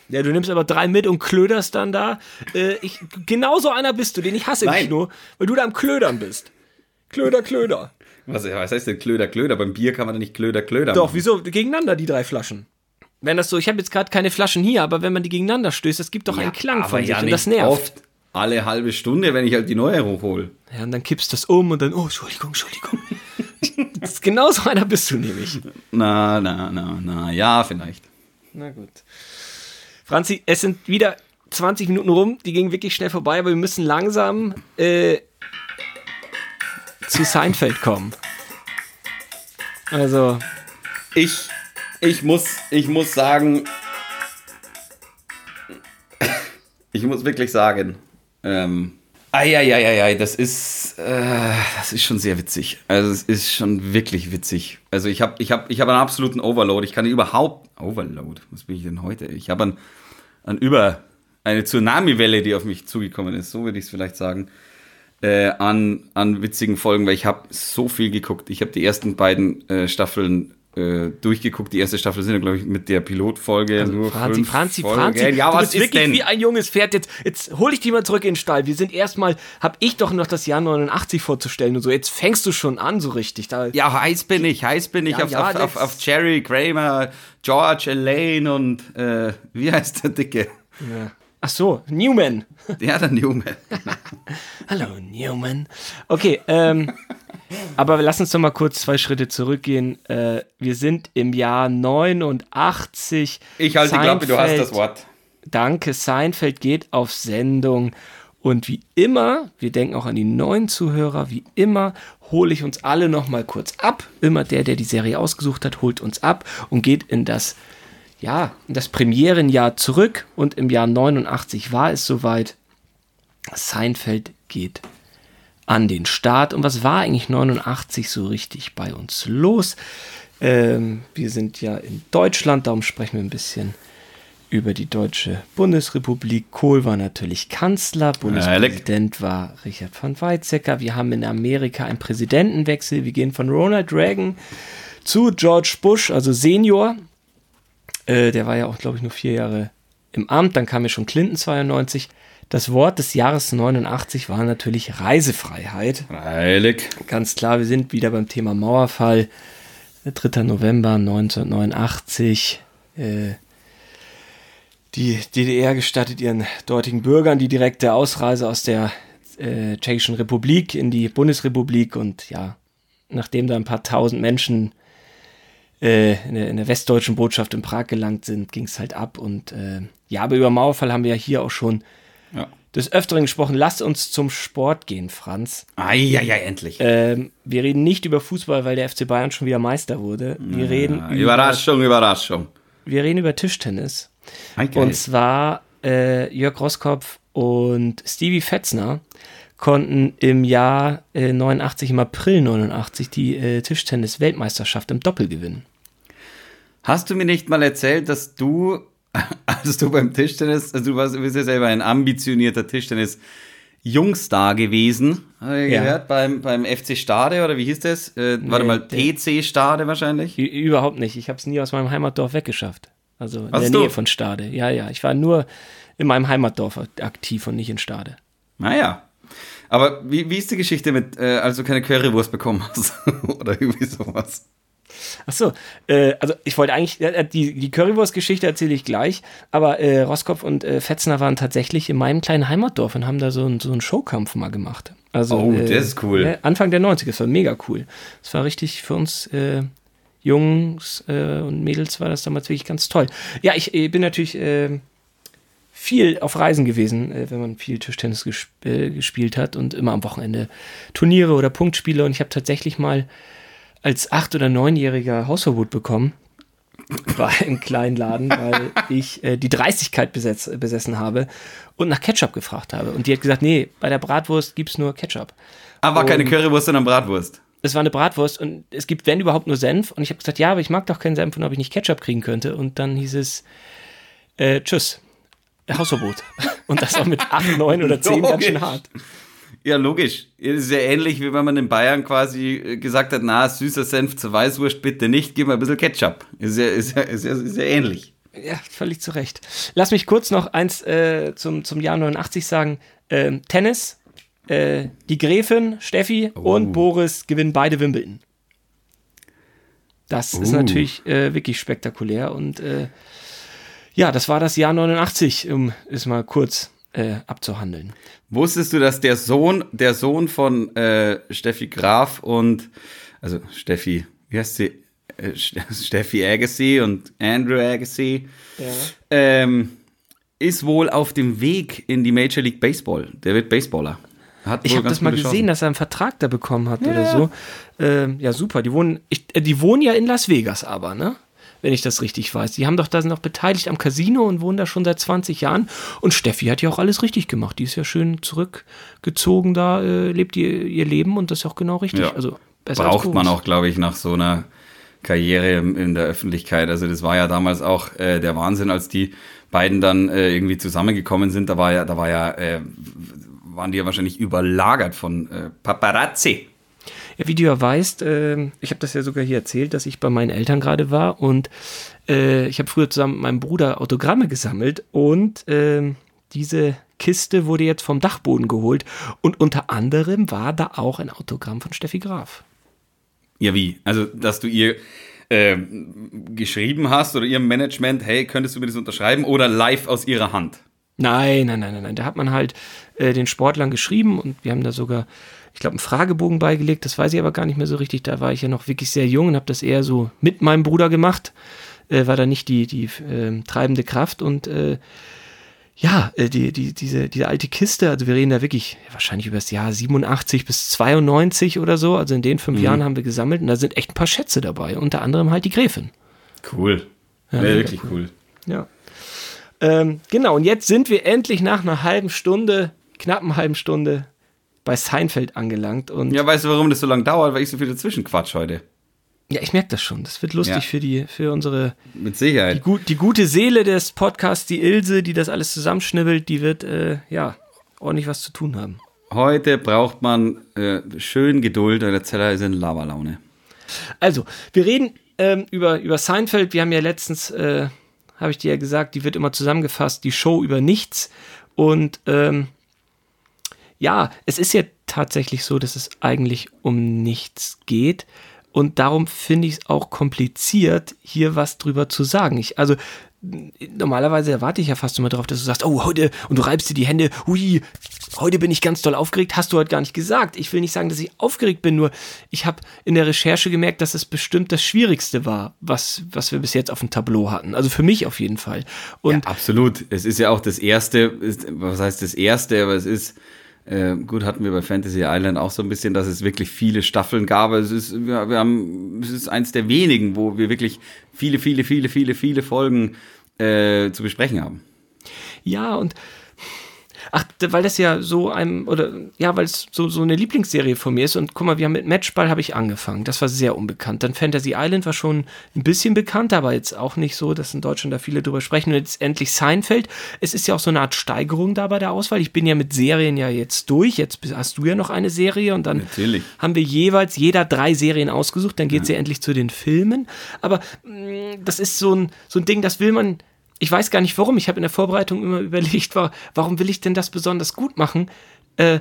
Ja, du nimmst aber drei mit und klöderst dann da. Äh, ich, genauso einer bist du, den ich hasse nicht nur, weil du da am Klödern bist. Klöder, Klöder. Was, was heißt denn Klöder, Klöder? Beim Bier kann man da nicht Klöder, Klöder Doch, machen. wieso? Gegeneinander die drei Flaschen. Wenn das so, ich habe jetzt gerade keine Flaschen hier, aber wenn man die gegeneinander stößt, das gibt doch ja, einen Klang von sich ja und das nervt. Oft alle halbe Stunde, wenn ich halt die neue hochhole. Ja, und dann kippst du das um und dann, oh, Entschuldigung, Entschuldigung. (laughs) das ist genau so einer bist du nämlich. Na, na, na, na, ja, vielleicht. Na gut. Franzi, es sind wieder 20 Minuten rum, die gingen wirklich schnell vorbei, aber wir müssen langsam äh, zu Seinfeld kommen. Also. Ich, ich, muss, ich muss sagen, (laughs) ich muss wirklich sagen, ähm, Eieieiei, das ist, äh, das ist schon sehr witzig. Also es ist schon wirklich witzig. Also ich habe ich hab, ich hab einen absoluten Overload. Ich kann überhaupt, Overload, was bin ich denn heute? Ich habe ein, ein Über, eine Tsunami-Welle, die auf mich zugekommen ist, so würde ich es vielleicht sagen, äh, an, an witzigen Folgen, weil ich habe so viel geguckt. Ich habe die ersten beiden äh, Staffeln äh, durchgeguckt. Die erste Staffel sind ja, glaube ich, mit der Pilotfolge also nur Franzi, fünf Franzi, Folgen. Franzi, ja, du was bist wirklich denn? wie ein junges Pferd. Jetzt, jetzt hol ich dich mal zurück in den Stall. Wir sind erstmal, hab ich doch noch das Jahr 89 vorzustellen und so. Jetzt fängst du schon an, so richtig. Da, ja, heiß bin ich, heiß bin ich ja, auf, ja, auf, auf, auf, Jerry Kramer, George Elaine und äh, wie heißt der Dicke? Ja. Ach so, Newman. Ja, der Newman. (laughs) Hallo, Newman. Okay, ähm, aber lass uns doch mal kurz zwei Schritte zurückgehen. Äh, wir sind im Jahr 89. Ich halte die Klappe, du hast das Wort. Danke, Seinfeld geht auf Sendung. Und wie immer, wir denken auch an die neuen Zuhörer, wie immer hole ich uns alle noch mal kurz ab. Immer der, der die Serie ausgesucht hat, holt uns ab und geht in das ja, das Premierenjahr zurück und im Jahr 89 war es soweit. Seinfeld geht an den Start. Und was war eigentlich 89 so richtig bei uns los? Ähm, wir sind ja in Deutschland, darum sprechen wir ein bisschen über die deutsche Bundesrepublik. Kohl war natürlich Kanzler, Bundespräsident war Richard von Weizsäcker. Wir haben in Amerika einen Präsidentenwechsel. Wir gehen von Ronald Reagan zu George Bush, also Senior. Äh, der war ja auch, glaube ich, nur vier Jahre im Amt. Dann kam ja schon Clinton 92. Das Wort des Jahres 89 war natürlich Reisefreiheit. Heilig. Ganz klar, wir sind wieder beim Thema Mauerfall. 3. November 1989. Äh, die DDR gestattet ihren dortigen Bürgern die direkte Ausreise aus der äh, Tschechischen Republik in die Bundesrepublik und ja, nachdem da ein paar tausend Menschen äh, in, der, in, der, westdeutschen Botschaft in Prag gelangt sind, ging es halt ab. Und äh, ja, aber über Mauerfall haben wir ja hier auch schon ja. des Öfteren gesprochen. Lass uns zum Sport gehen, Franz. Ah, ja, ja, endlich. Ähm, wir reden nicht über Fußball, weil der FC Bayern schon wieder Meister wurde. Wir ja, reden über, Überraschung, Überraschung. Wir reden über Tischtennis. Ah, und zwar äh, Jörg Rosskopf und Stevie Fetzner konnten im Jahr äh, 89, im April 89, die äh, Tischtennis-Weltmeisterschaft im Doppel gewinnen. Hast du mir nicht mal erzählt, dass du, (laughs) als du beim Tischtennis, also du warst, du bist ja selber ein ambitionierter Tischtennis, Jungstar gewesen, habe ich ja. gehört, beim, beim FC Stade oder wie hieß das? Äh, nee, warte mal, TC Stade wahrscheinlich? Überhaupt nicht. Ich habe es nie aus meinem Heimatdorf weggeschafft. Also in Hast der du? Nähe von Stade. Ja, ja. Ich war nur in meinem Heimatdorf aktiv und nicht in Stade. Naja. Aber wie, wie ist die Geschichte mit, äh, als du keine Currywurst bekommen hast? (laughs) oder irgendwie sowas? Ach so, äh, also ich wollte eigentlich, äh, die, die Currywurst-Geschichte erzähle ich gleich, aber äh, Roskopf und äh, Fetzner waren tatsächlich in meinem kleinen Heimatdorf und haben da so, ein, so einen Showkampf mal gemacht. Also, oh, das ist cool. Äh, Anfang der 90er, das war mega cool. Das war richtig für uns äh, Jungs und Mädels war das damals wirklich ganz toll. Ja, ich bin natürlich viel auf Reisen gewesen, wenn man viel Tischtennis gesp gespielt hat und immer am Wochenende Turniere oder Punktspiele und ich habe tatsächlich mal als acht- oder neunjähriger Hausverbot bekommen (laughs) bei einem kleinen Laden, weil ich äh, die Dreistigkeit besetz, besessen habe und nach Ketchup gefragt habe. Und die hat gesagt, nee, bei der Bratwurst gibt es nur Ketchup. Aber und keine Currywurst, sondern Bratwurst. Es war eine Bratwurst und es gibt, wenn überhaupt, nur Senf. Und ich habe gesagt, ja, aber ich mag doch keinen Senf und ob ich nicht Ketchup kriegen könnte. Und dann hieß es, äh, tschüss, Hausverbot. Und das auch mit acht, neun oder zehn ganz schön hart. Ja, logisch. Ist ja ähnlich, wie wenn man in Bayern quasi äh, gesagt hat, na, süßer Senf zur Weißwurst bitte nicht, gib mal ein bisschen Ketchup. Ist ja, ist ja, ist ja, ist ja ähnlich. Ja, völlig zu Recht. Lass mich kurz noch eins äh, zum, zum Jahr 89 sagen. Ähm, Tennis, äh, die Gräfin, Steffi oh. und Boris gewinnen beide Wimbledon. Das uh. ist natürlich äh, wirklich spektakulär und äh, ja, das war das Jahr 89, um es mal kurz äh, abzuhandeln. Wusstest du, dass der Sohn, der Sohn von äh, Steffi Graf und, also Steffi, wie heißt sie? Äh, (laughs) Steffi Agassi und Andrew Agassi, ja. ähm, ist wohl auf dem Weg in die Major League Baseball. Der wird Baseballer. Hat ich habe das mal gesehen, Chancen. dass er einen Vertrag da bekommen hat ja. oder so. Ähm, ja, super. Die wohnen, ich, äh, die wohnen ja in Las Vegas aber, ne? Wenn ich das richtig weiß. Die haben doch da sind noch beteiligt am Casino und wohnen da schon seit 20 Jahren. Und Steffi hat ja auch alles richtig gemacht. Die ist ja schön zurückgezogen da, äh, lebt ihr, ihr Leben und das ist auch genau richtig. Ja. Also braucht man auch, glaube ich, nach so einer Karriere in der Öffentlichkeit. Also das war ja damals auch äh, der Wahnsinn, als die beiden dann äh, irgendwie zusammengekommen sind. Da war ja, da war ja, äh, waren die ja wahrscheinlich überlagert von äh, Paparazzi. Ja, wie du ja weißt, äh, ich habe das ja sogar hier erzählt, dass ich bei meinen Eltern gerade war und äh, ich habe früher zusammen mit meinem Bruder Autogramme gesammelt und äh, diese Kiste wurde jetzt vom Dachboden geholt und unter anderem war da auch ein Autogramm von Steffi Graf. Ja, wie? Also, dass du ihr äh, geschrieben hast oder ihrem Management, hey, könntest du mir das unterschreiben oder live aus ihrer Hand? Nein, nein, nein, nein, nein. Da hat man halt äh, den Sportlern geschrieben und wir haben da sogar ich glaube, einen Fragebogen beigelegt. Das weiß ich aber gar nicht mehr so richtig. Da war ich ja noch wirklich sehr jung und habe das eher so mit meinem Bruder gemacht. Äh, war da nicht die, die äh, treibende Kraft und äh, ja, äh, die, die, diese, diese alte Kiste, also wir reden da wirklich wahrscheinlich über das Jahr 87 bis 92 oder so. Also in den fünf mhm. Jahren haben wir gesammelt und da sind echt ein paar Schätze dabei. Unter anderem halt die Gräfin. Cool. Ja, wirklich cool. cool. Ja. Ähm, genau, und jetzt sind wir endlich nach einer halben Stunde, knappen halben Stunde bei Seinfeld angelangt. Und ja, weißt du, warum das so lange dauert? Weil ich so viel dazwischen quatsch heute. Ja, ich merke das schon. Das wird lustig ja. für die, für unsere. Mit Sicherheit. Die, die, gute Seele des Podcasts, die Ilse, die das alles zusammenschnibbelt, die wird, äh, ja, ordentlich was zu tun haben. Heute braucht man äh, schön Geduld, weil der Zeller ist in Lavalaune. Also, wir reden ähm, über, über Seinfeld. Wir haben ja letztens, äh, habe ich dir ja gesagt, die wird immer zusammengefasst, die Show über nichts. Und ähm, ja, es ist ja tatsächlich so, dass es eigentlich um nichts geht. Und darum finde ich es auch kompliziert, hier was drüber zu sagen. Ich, also normalerweise erwarte ich ja fast immer darauf, dass du sagst, oh, heute, und du reibst dir die Hände, hui, heute bin ich ganz doll aufgeregt, hast du heute gar nicht gesagt. Ich will nicht sagen, dass ich aufgeregt bin, nur ich habe in der Recherche gemerkt, dass es bestimmt das Schwierigste war, was, was wir bis jetzt auf dem Tableau hatten. Also für mich auf jeden Fall. Und ja, absolut. Es ist ja auch das Erste, was heißt das Erste, aber es ist äh, gut, hatten wir bei Fantasy Island auch so ein bisschen, dass es wirklich viele Staffeln gab. Es ist, wir, wir haben, es ist eins der wenigen, wo wir wirklich viele, viele, viele, viele, viele Folgen äh, zu besprechen haben. Ja, und Ach, weil das ja so einem, oder ja, weil es so, so eine Lieblingsserie von mir ist. Und guck mal, wir haben mit Matchball habe ich angefangen. Das war sehr unbekannt. Dann Fantasy Island war schon ein bisschen bekannt, aber jetzt auch nicht so, dass in Deutschland da viele drüber sprechen. Und jetzt endlich Seinfeld. Es ist ja auch so eine Art Steigerung da bei der Auswahl. Ich bin ja mit Serien ja jetzt durch. Jetzt hast du ja noch eine Serie und dann Natürlich. haben wir jeweils jeder drei Serien ausgesucht. Dann geht es ja. ja endlich zu den Filmen. Aber mh, mm, das ist so ein, so ein Ding, das will man ich weiß gar nicht warum. Ich habe in der Vorbereitung immer (laughs) überlegt, warum will ich denn das besonders gut machen? Äh,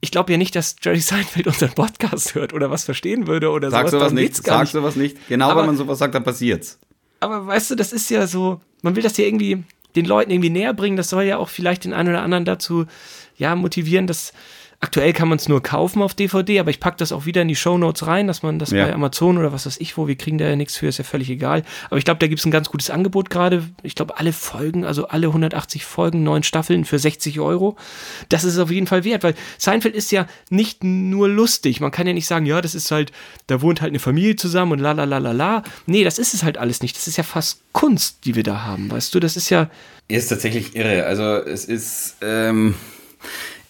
ich glaube ja nicht, dass Jerry Seinfeld unseren Podcast hört oder was verstehen würde oder Sag sowas. sowas nicht. Sag nicht. sowas nicht. Genau, aber, wenn man sowas sagt, dann passiert's. Aber weißt du, das ist ja so, man will das ja irgendwie den Leuten irgendwie näher bringen. Das soll ja auch vielleicht den einen oder anderen dazu ja motivieren, dass Aktuell kann man es nur kaufen auf DVD, aber ich packe das auch wieder in die Show Notes rein, dass man das ja. bei Amazon oder was weiß ich wo, wir kriegen da ja nichts für, ist ja völlig egal. Aber ich glaube, da gibt es ein ganz gutes Angebot gerade. Ich glaube, alle Folgen, also alle 180 Folgen, neun Staffeln für 60 Euro. Das ist auf jeden Fall wert, weil Seinfeld ist ja nicht nur lustig. Man kann ja nicht sagen, ja, das ist halt, da wohnt halt eine Familie zusammen und la la la la la. Nee, das ist es halt alles nicht. Das ist ja fast Kunst, die wir da haben, weißt du? Das ist ja. Ist tatsächlich irre. Also es ist. Ähm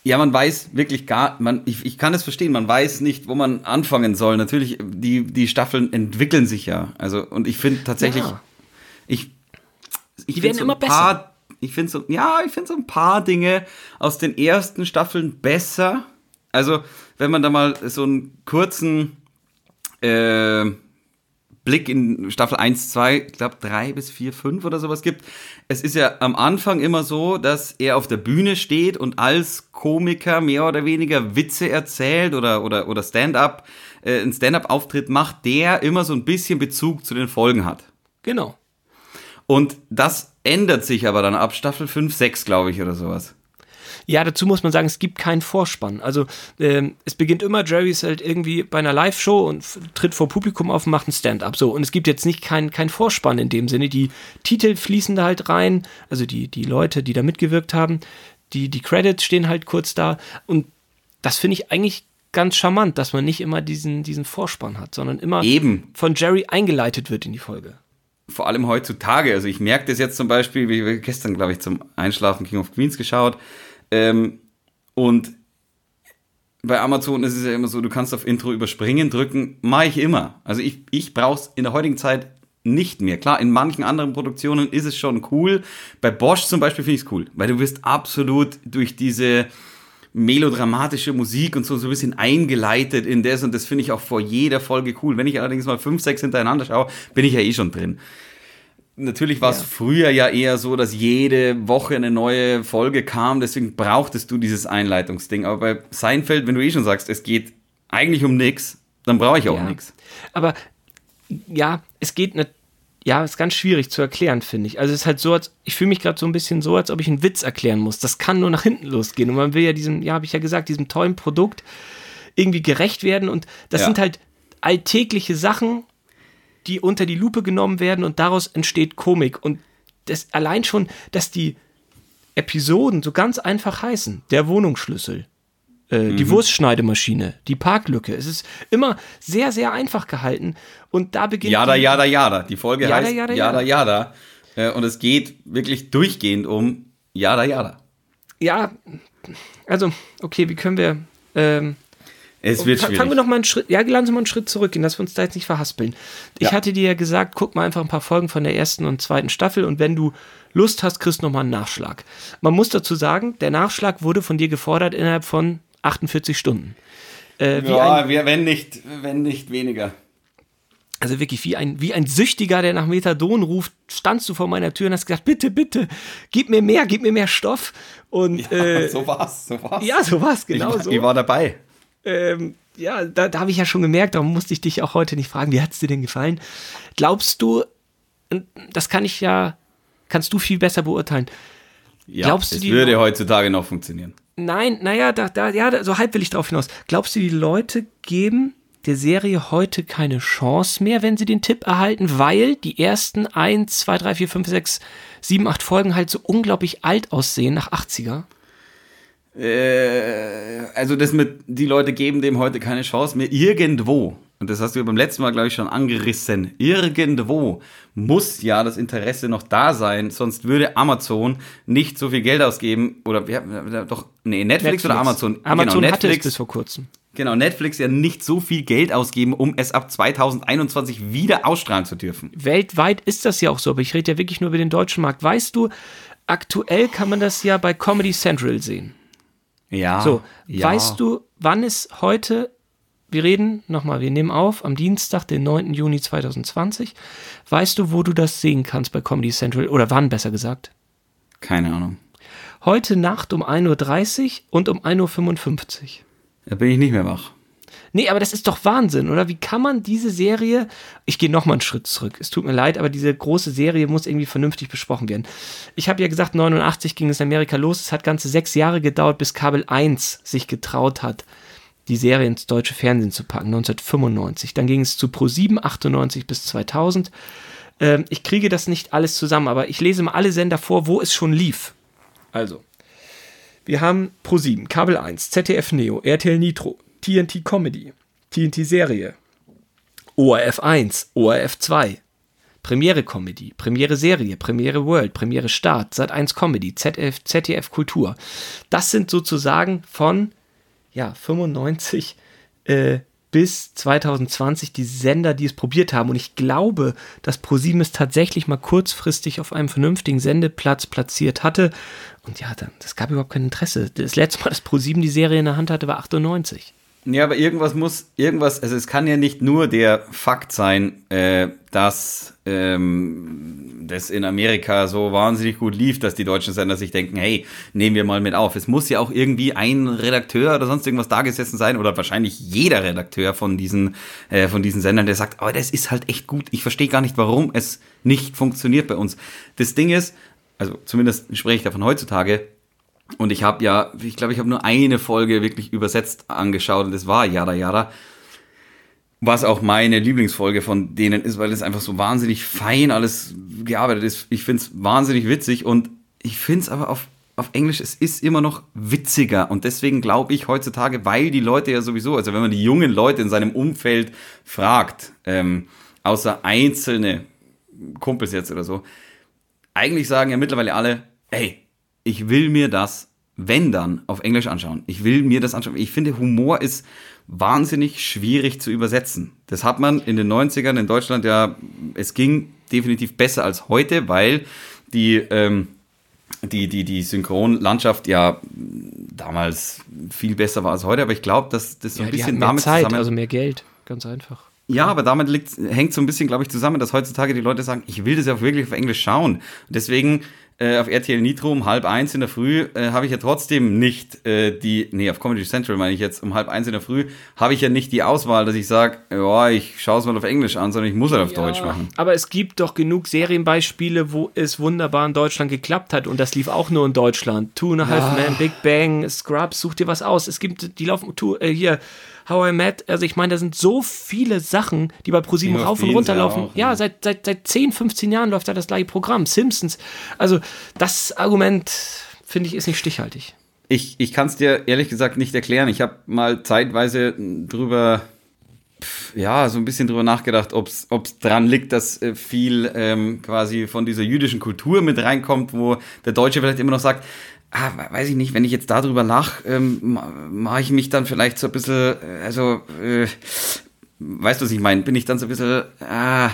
ja, man weiß wirklich gar, man, ich, ich kann es verstehen, man weiß nicht, wo man anfangen soll. Natürlich, die, die Staffeln entwickeln sich ja. Also, und ich finde tatsächlich, ja. ich, ich die werden so immer paar, besser. Ich finde so, ja, ich finde so ein paar Dinge aus den ersten Staffeln besser. Also, wenn man da mal so einen kurzen, äh, Blick in Staffel 1, 2, ich glaube 3 bis 4, 5 oder sowas gibt. Es ist ja am Anfang immer so, dass er auf der Bühne steht und als Komiker mehr oder weniger Witze erzählt oder, oder, oder Stand-up, äh, einen Stand-up-Auftritt macht, der immer so ein bisschen Bezug zu den Folgen hat. Genau. Und das ändert sich aber dann ab Staffel 5, 6, glaube ich, oder sowas. Ja, dazu muss man sagen, es gibt keinen Vorspann. Also ähm, es beginnt immer, Jerry ist halt irgendwie bei einer Live-Show und tritt vor Publikum auf und macht ein Stand-up. So, und es gibt jetzt nicht keinen kein Vorspann in dem Sinne. Die Titel fließen da halt rein, also die, die Leute, die da mitgewirkt haben, die, die Credits stehen halt kurz da. Und das finde ich eigentlich ganz charmant, dass man nicht immer diesen, diesen Vorspann hat, sondern immer Eben. von Jerry eingeleitet wird in die Folge vor allem heutzutage, also ich merke das jetzt zum Beispiel, wie wir gestern, glaube ich, zum Einschlafen King of Queens geschaut, ähm, und bei Amazon ist es ja immer so, du kannst auf Intro überspringen, drücken, mache ich immer. Also ich, ich brauche es in der heutigen Zeit nicht mehr. Klar, in manchen anderen Produktionen ist es schon cool. Bei Bosch zum Beispiel finde ich es cool, weil du wirst absolut durch diese melodramatische Musik und so, so ein bisschen eingeleitet in das und das finde ich auch vor jeder Folge cool. Wenn ich allerdings mal fünf, sechs hintereinander schaue, bin ich ja eh schon drin. Natürlich war es ja. früher ja eher so, dass jede Woche eine neue Folge kam, deswegen brauchtest du dieses Einleitungsding. Aber bei Seinfeld, wenn du eh schon sagst, es geht eigentlich um nichts, dann brauche ich auch ja. nichts. Aber ja, es geht nicht. Ja, ist ganz schwierig zu erklären, finde ich. Also es ist halt so, als ich fühle mich gerade so ein bisschen so, als ob ich einen Witz erklären muss. Das kann nur nach hinten losgehen. Und man will ja diesem, ja, habe ich ja gesagt, diesem tollen Produkt irgendwie gerecht werden. Und das ja. sind halt alltägliche Sachen, die unter die Lupe genommen werden und daraus entsteht Komik. Und das allein schon, dass die Episoden so ganz einfach heißen. Der Wohnungsschlüssel, äh, mhm. die Wurstschneidemaschine, die Parklücke. Es ist immer sehr, sehr einfach gehalten. Und da beginnt. Jada, jada, jada. Die Folge jada, heißt jada, jada. jada, jada. Äh, und es geht wirklich durchgehend um Jada, jada. Ja, also, okay, wie können wir. Ähm, es wird schwierig. Fangen wir noch mal einen Schritt, ja, lassen Sie mal einen Schritt zurückgehen, dass wir uns da jetzt nicht verhaspeln. Ich ja. hatte dir ja gesagt, guck mal einfach ein paar Folgen von der ersten und zweiten Staffel und wenn du Lust hast, kriegst du noch mal einen Nachschlag. Man muss dazu sagen, der Nachschlag wurde von dir gefordert innerhalb von 48 Stunden. Äh, ja, ein, wenn nicht, wenn nicht weniger. Also wirklich wie ein, wie ein Süchtiger, der nach Methadon ruft, standst du vor meiner Tür und hast gesagt, bitte, bitte, gib mir mehr, gib mir mehr Stoff. Und ja, äh, so war's, so war's. Ja, so war's, genau ich, so. Ich war dabei ähm, ja, da, da habe ich ja schon gemerkt, darum musste ich dich auch heute nicht fragen, wie hat es dir denn gefallen? Glaubst du, das kann ich ja, kannst du viel besser beurteilen. Ja, Glaubst du, es würde Leute, heutzutage noch funktionieren. Nein, naja, da, da, ja, so halb will ich drauf hinaus. Glaubst du, die Leute geben der Serie heute keine Chance mehr, wenn sie den Tipp erhalten, weil die ersten 1, 2, 3, 4, 5, 6, 7, 8 Folgen halt so unglaublich alt aussehen nach 80er? Äh, also das mit, die Leute geben dem heute keine Chance mehr. Irgendwo und das hast du beim letzten Mal, glaube ich, schon angerissen, irgendwo muss ja das Interesse noch da sein, sonst würde Amazon nicht so viel Geld ausgeben. Oder wir haben doch, nee, Netflix, Netflix. oder Amazon? Amazon genau, Netflix, hatte es bis vor kurzem. Genau, Netflix ja nicht so viel Geld ausgeben, um es ab 2021 wieder ausstrahlen zu dürfen. Weltweit ist das ja auch so, aber ich rede ja wirklich nur über den deutschen Markt. Weißt du, aktuell kann man das ja bei Comedy Central sehen. Ja. So, ja. weißt du, wann es heute wir reden nochmal, wir nehmen auf am Dienstag, den 9. Juni 2020. Weißt du, wo du das sehen kannst bei Comedy Central? Oder wann besser gesagt? Keine Ahnung. Heute Nacht um 1.30 Uhr und um 1.55 Uhr. Da bin ich nicht mehr wach. Nee, aber das ist doch Wahnsinn, oder? Wie kann man diese Serie. Ich gehe nochmal einen Schritt zurück. Es tut mir leid, aber diese große Serie muss irgendwie vernünftig besprochen werden. Ich habe ja gesagt, 89 ging es in Amerika los. Es hat ganze sechs Jahre gedauert, bis Kabel 1 sich getraut hat, die Serie ins deutsche Fernsehen zu packen, 1995. Dann ging es zu Pro7, 98 bis 2000. Ähm, ich kriege das nicht alles zusammen, aber ich lese mal alle Sender vor, wo es schon lief. Also, wir haben Pro7, Kabel 1, ZDF Neo, RTL Nitro, TNT Comedy, TNT Serie, ORF 1, ORF 2, Premiere Comedy, Premiere Serie, Premiere World, Premiere Start, Sat 1 Comedy, ZDF, ZDF Kultur. Das sind sozusagen von ja, 95 äh, bis 2020 die Sender, die es probiert haben. Und ich glaube, dass ProSieben es tatsächlich mal kurzfristig auf einem vernünftigen Sendeplatz platziert hatte. Und ja, das gab überhaupt kein Interesse. Das letzte Mal, dass ProSieben die Serie in der Hand hatte, war 98. Ja, aber irgendwas muss, irgendwas, also es kann ja nicht nur der Fakt sein, äh, dass ähm, das in Amerika so wahnsinnig gut lief, dass die deutschen Sender sich denken, hey, nehmen wir mal mit auf. Es muss ja auch irgendwie ein Redakteur oder sonst irgendwas da gesessen sein oder wahrscheinlich jeder Redakteur von diesen, äh, von diesen Sendern, der sagt, aber das ist halt echt gut. Ich verstehe gar nicht, warum es nicht funktioniert bei uns. Das Ding ist, also zumindest spreche ich davon heutzutage, und ich habe ja, ich glaube, ich habe nur eine Folge wirklich übersetzt angeschaut und das war Yada Yada. Was auch meine Lieblingsfolge von denen ist, weil es einfach so wahnsinnig fein alles gearbeitet ist. Ich finde es wahnsinnig witzig und ich finde es aber auf, auf Englisch, es ist immer noch witziger. Und deswegen glaube ich heutzutage, weil die Leute ja sowieso, also wenn man die jungen Leute in seinem Umfeld fragt, ähm, außer einzelne Kumpels jetzt oder so, eigentlich sagen ja mittlerweile alle, hey, ich will mir das, wenn dann, auf Englisch anschauen. Ich will mir das anschauen. Ich finde, Humor ist wahnsinnig schwierig zu übersetzen. Das hat man in den 90ern in Deutschland ja, es ging definitiv besser als heute, weil die, ähm, die, die, die Synchronlandschaft ja damals viel besser war als heute, aber ich glaube, dass das so ein ja, bisschen mehr damit Zeit, zusammen... also mehr Geld, ganz einfach. Ja, aber damit liegt, hängt so ein bisschen, glaube ich, zusammen, dass heutzutage die Leute sagen, ich will das ja wirklich auf Englisch schauen. Und deswegen äh, auf RTL Nitro um halb eins in der Früh äh, habe ich ja trotzdem nicht äh, die, nee, auf Comedy Central meine ich jetzt, um halb eins in der Früh habe ich ja nicht die Auswahl, dass ich sage, ja, ich schaue es mal auf Englisch an, sondern ich muss es halt auf ja, Deutsch machen. Aber es gibt doch genug Serienbeispiele, wo es wunderbar in Deutschland geklappt hat und das lief auch nur in Deutschland. Two and a Half ja. Men, Big Bang, Scrubs, such dir was aus. Es gibt, die laufen, two, äh, hier, How I Met, also ich meine, da sind so viele Sachen, die bei ProSieben rauf und runter laufen. Auch, ja, ja, seit, seit, seit 10, 15 Jahren läuft da das gleiche Programm. Simpsons. Also das Argument, finde ich, ist nicht stichhaltig. Ich, ich kann es dir ehrlich gesagt nicht erklären. Ich habe mal zeitweise drüber, ja, so ein bisschen drüber nachgedacht, ob es dran liegt, dass äh, viel ähm, quasi von dieser jüdischen Kultur mit reinkommt, wo der Deutsche vielleicht immer noch sagt, ah, weiß ich nicht, wenn ich jetzt darüber lach, ähm, mache ich mich dann vielleicht so ein bisschen, äh, also, äh, weißt du, was ich meine? Bin ich dann so ein bisschen, ah,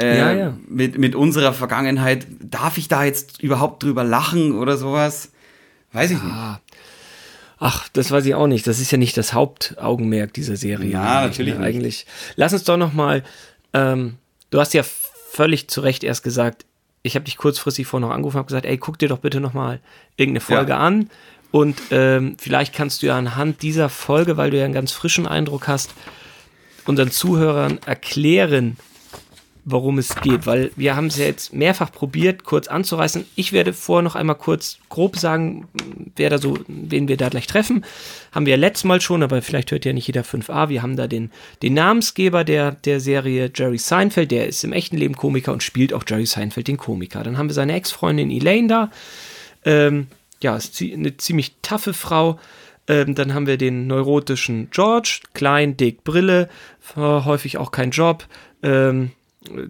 äh, ja, ja. Mit, mit unserer Vergangenheit, darf ich da jetzt überhaupt drüber lachen oder sowas? Weiß ich ja. nicht. Ach, das weiß ich auch nicht. Das ist ja nicht das Hauptaugenmerk dieser Serie. Ja, natürlich. Ne? Eigentlich. Lass uns doch noch mal. Ähm, du hast ja völlig zu Recht erst gesagt, ich habe dich kurzfristig vorher noch angerufen und gesagt, ey, guck dir doch bitte noch mal irgendeine Folge ja. an. Und ähm, vielleicht kannst du ja anhand dieser Folge, weil du ja einen ganz frischen Eindruck hast, unseren Zuhörern erklären, worum es geht, weil wir haben es ja jetzt mehrfach probiert, kurz anzureißen. Ich werde vorher noch einmal kurz grob sagen, wer da so, wen wir da gleich treffen. Haben wir ja letztes Mal schon, aber vielleicht hört ja nicht jeder 5a. Wir haben da den, den Namensgeber der, der Serie, Jerry Seinfeld, der ist im echten Leben Komiker und spielt auch Jerry Seinfeld den Komiker. Dann haben wir seine Ex-Freundin Elaine da. Ähm, ja, ist eine ziemlich taffe Frau. Ähm, dann haben wir den neurotischen George, klein, dick, Brille, häufig auch kein Job. Ähm,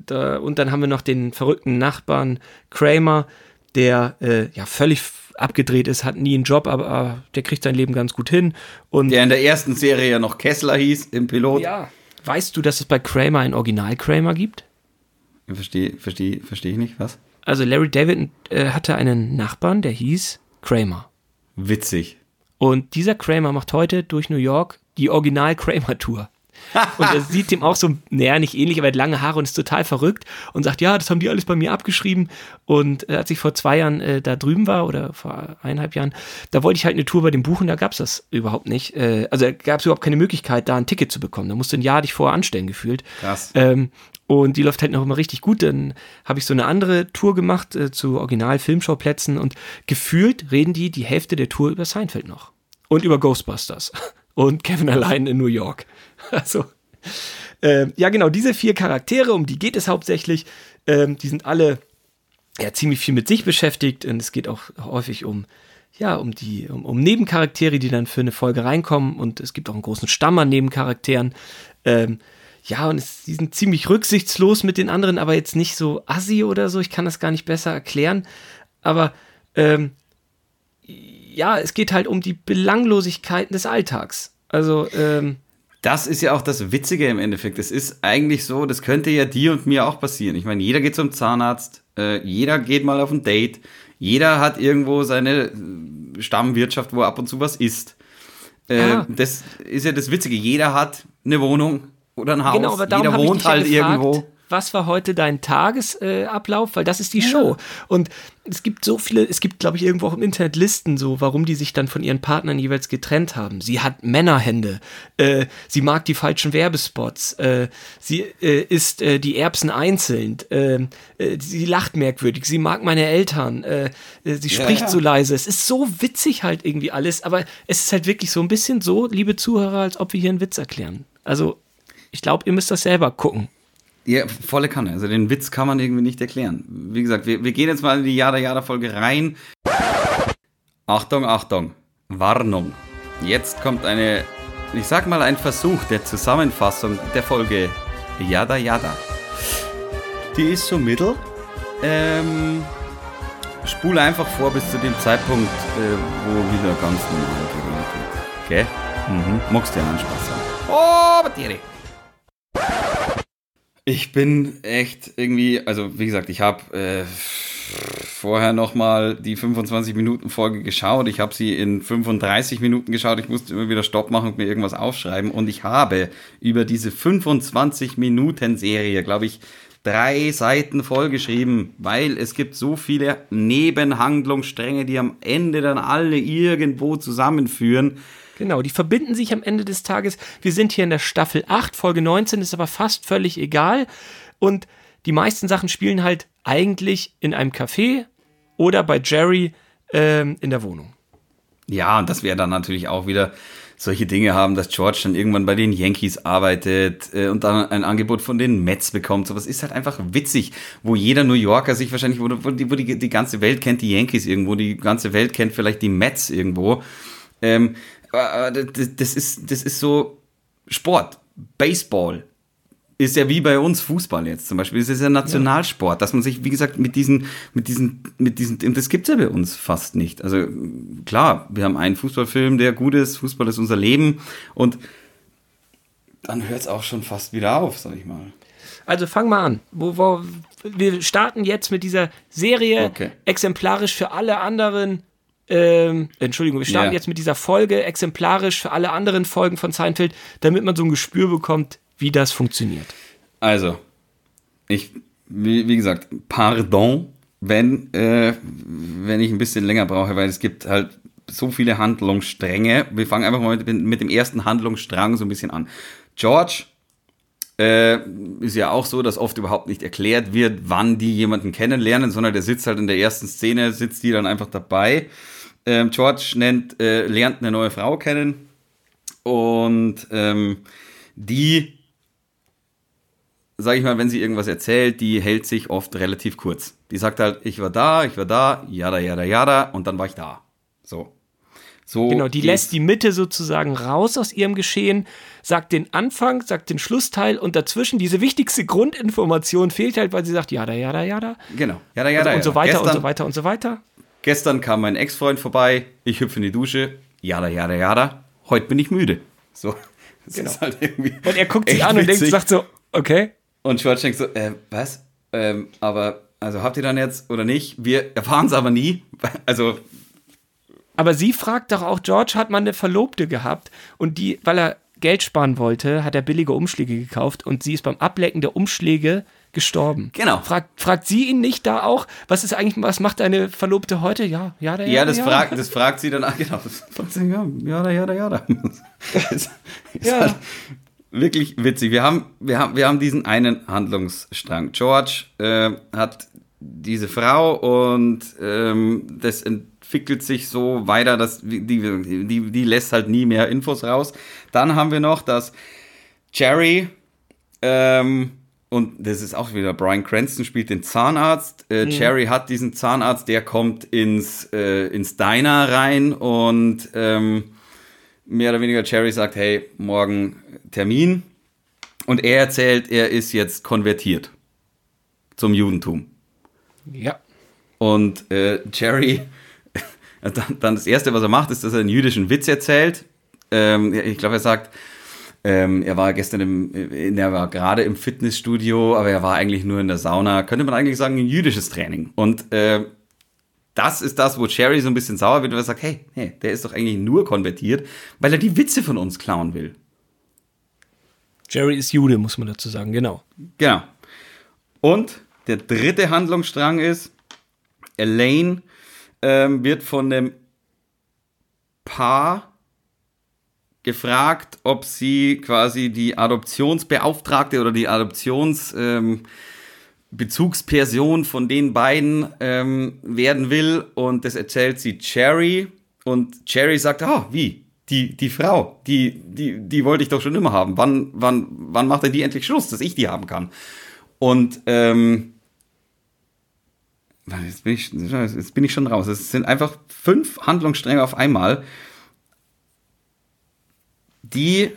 da, und dann haben wir noch den verrückten Nachbarn Kramer, der äh, ja völlig abgedreht ist, hat nie einen Job, aber äh, der kriegt sein Leben ganz gut hin. Und der in der ersten Serie ja noch Kessler hieß im Pilot. Ja. Weißt du, dass es bei Kramer ein Original Kramer gibt? Verstehe, verstehe, verstehe ich nicht, was? Also Larry David äh, hatte einen Nachbarn, der hieß Kramer. Witzig. Und dieser Kramer macht heute durch New York die Original Kramer Tour und er sieht dem auch so, naja, nicht ähnlich, aber er hat lange Haare und ist total verrückt und sagt, ja, das haben die alles bei mir abgeschrieben. Und äh, als ich vor zwei Jahren äh, da drüben war oder vor eineinhalb Jahren, da wollte ich halt eine Tour bei dem buchen, da gab es das überhaupt nicht. Äh, also gab es überhaupt keine Möglichkeit, da ein Ticket zu bekommen. Da musste ein Jahr dich vorher anstellen gefühlt. Krass. Ähm, und die läuft halt noch immer richtig gut. Dann habe ich so eine andere Tour gemacht äh, zu Original-Filmschauplätzen und gefühlt reden die die Hälfte der Tour über Seinfeld noch. Und über Ghostbusters. (laughs) Und Kevin allein in New York. (laughs) Also, äh, ja, genau, diese vier Charaktere, um die geht es hauptsächlich. Ähm, die sind alle ja, ziemlich viel mit sich beschäftigt und es geht auch häufig um, ja, um die, um, um Nebencharaktere, die dann für eine Folge reinkommen und es gibt auch einen großen Stamm an Nebencharakteren. Ähm, ja, und es, die sind ziemlich rücksichtslos mit den anderen, aber jetzt nicht so assi oder so. Ich kann das gar nicht besser erklären. Aber ähm, ja, es geht halt um die Belanglosigkeiten des Alltags. Also, ähm, das ist ja auch das Witzige im Endeffekt. Es ist eigentlich so, das könnte ja dir und mir auch passieren. Ich meine, jeder geht zum Zahnarzt, äh, jeder geht mal auf ein Date, jeder hat irgendwo seine äh, Stammwirtschaft, wo ab und zu was isst. Äh, ah. Das ist ja das Witzige. Jeder hat eine Wohnung oder ein Haus. Genau, aber jeder wohnt halt ja gefragt, irgendwo was war heute dein Tagesablauf, äh, weil das ist die ja. Show. Und es gibt so viele, es gibt, glaube ich, irgendwo auch im Internet Listen, so, warum die sich dann von ihren Partnern jeweils getrennt haben. Sie hat Männerhände, äh, sie mag die falschen Werbespots, äh, sie äh, isst äh, die Erbsen einzeln, äh, sie lacht merkwürdig, sie mag meine Eltern, sie spricht ja, ja. so leise. Es ist so witzig halt irgendwie alles, aber es ist halt wirklich so ein bisschen so, liebe Zuhörer, als ob wir hier einen Witz erklären. Also, ich glaube, ihr müsst das selber gucken. Ja, volle Kanne. Also den Witz kann man irgendwie nicht erklären. Wie gesagt, wir, wir gehen jetzt mal in die Jada Jada Folge rein. Achtung, Achtung. Warnung. Jetzt kommt eine, ich sag mal, ein Versuch der Zusammenfassung der Folge Jada Jada. Die ist so mittel. Ähm, spule einfach vor bis zu dem Zeitpunkt, äh, wo wieder ganz normal geredet wird. Okay? Mhm. Magst ja einen Spaß haben. Oh, Tiere. Ich bin echt irgendwie, also wie gesagt, ich habe äh, vorher nochmal die 25 Minuten Folge geschaut. Ich habe sie in 35 Minuten geschaut. Ich musste immer wieder Stopp machen und mir irgendwas aufschreiben. Und ich habe über diese 25 Minuten Serie, glaube ich, drei Seiten vollgeschrieben, weil es gibt so viele Nebenhandlungsstränge, die am Ende dann alle irgendwo zusammenführen. Genau, die verbinden sich am Ende des Tages. Wir sind hier in der Staffel 8, Folge 19, ist aber fast völlig egal. Und die meisten Sachen spielen halt eigentlich in einem Café oder bei Jerry ähm, in der Wohnung. Ja, und das wäre dann natürlich auch wieder solche Dinge haben, dass George dann irgendwann bei den Yankees arbeitet äh, und dann ein Angebot von den Mets bekommt. So was ist halt einfach witzig, wo jeder New Yorker sich wahrscheinlich, wo, wo, die, wo die, die ganze Welt kennt die Yankees irgendwo, die ganze Welt kennt vielleicht die Mets irgendwo. Ähm, äh, das ist, das ist so Sport, Baseball. Ist ja wie bei uns Fußball jetzt zum Beispiel. Es ist ja Nationalsport, dass man sich, wie gesagt, mit diesen, mit diesen, mit diesen, das gibt's ja bei uns fast nicht. Also klar, wir haben einen Fußballfilm, der gut ist. Fußball ist unser Leben und dann hört es auch schon fast wieder auf, sag ich mal. Also fang mal an. Wo, wo, wir starten jetzt mit dieser Serie okay. exemplarisch für alle anderen ähm, Entschuldigung, wir starten yeah. jetzt mit dieser Folge exemplarisch für alle anderen Folgen von Seinfeld, damit man so ein Gespür bekommt, wie das funktioniert. Also, ich, wie, wie gesagt, pardon, wenn, äh, wenn ich ein bisschen länger brauche, weil es gibt halt so viele Handlungsstränge. Wir fangen einfach mal mit, mit dem ersten Handlungsstrang so ein bisschen an. George äh, ist ja auch so, dass oft überhaupt nicht erklärt wird, wann die jemanden kennenlernen, sondern der sitzt halt in der ersten Szene, sitzt die dann einfach dabei ähm, George nennt, äh, lernt eine neue Frau kennen und ähm, die, sag ich mal, wenn sie irgendwas erzählt, die hält sich oft relativ kurz. Die sagt halt, ich war da, ich war da, jada, jada, jada und dann war ich da. So. So Genau, die lässt die Mitte sozusagen raus aus ihrem Geschehen, sagt den Anfang, sagt den Schlussteil und dazwischen diese wichtigste Grundinformation fehlt halt, weil sie sagt, ja, da, ja, da, ja, da. Genau. Ja, da, ja, da, und so weiter Gestern, und so weiter und so weiter. Gestern kam mein Ex-Freund vorbei, ich hüpfe in die Dusche, jada, jada, jada. Heute bin ich müde. So. (laughs) Das Genau. ist halt irgendwie. Und er guckt sie echt an und denkt, sagt so, okay. Und George denkt so, äh, was? Ähm, aber, also habt ihr dann jetzt oder nicht? Wir erfahren es aber nie. (laughs) Also, Aber sie fragt doch auch, George hat mal eine Verlobte gehabt und die, weil er Geld sparen wollte, hat er billige Umschläge gekauft und sie ist beim Ablecken der Umschläge gestorben. Genau. Fragt, fragt sie ihn nicht da auch, was ist eigentlich, was macht deine Verlobte heute? Ja, ja, da, ja, das, ja. Fragt, das fragt sie dann, (laughs) genau, das fragt sie, ja, jada, jada, jada. Das (laughs) ist, ist Ja. halt wirklich witzig. Wir haben, wir, haben, wir haben diesen einen Handlungsstrang. George äh, hat diese Frau und ähm, das entwickelt sich so weiter, dass die, die, die, die lässt halt nie mehr Infos raus. Dann haben wir noch, dass Jerry ähm, und das ist auch wieder Brian Cranston spielt den Zahnarzt. Äh, Jerry hat diesen Zahnarzt, der kommt ins, äh, ins Diner rein und ähm, mehr oder weniger Jerry sagt, hey, morgen Termin. Und er erzählt, er ist jetzt konvertiert zum Judentum. Ja. Und äh, Jerry, (laughs) dann, dann das Erste, was er macht, ist, dass er einen jüdischen Witz erzählt. Ähm, ich glaube, er sagt, ähm, er war gestern im, er war gerade im Fitnessstudio, aber er war eigentlich nur in der Sauna. Könnte man eigentlich sagen, ein jüdisches Training. Und äh, das ist das, wo Jerry so ein bisschen sauer wird, weil er sagt, hey, hey, der ist doch eigentlich nur konvertiert, weil er die Witze von uns klauen will. Jerry ist Jude, muss man dazu sagen, genau. Genau. Und der dritte Handlungsstrang ist, Elaine ähm, wird von dem Paar gefragt, ob sie quasi die Adoptionsbeauftragte oder die Adoptionsbezugsperson ähm, von den beiden ähm, werden will. Und das erzählt sie Cherry. Und Cherry sagt, ah, wie? Die, die Frau, die, die, die wollte ich doch schon immer haben. Wann, wann, wann macht er die endlich Schluss, dass ich die haben kann? Und ähm, jetzt, bin ich, jetzt bin ich schon raus. Es sind einfach fünf Handlungsstränge auf einmal. Die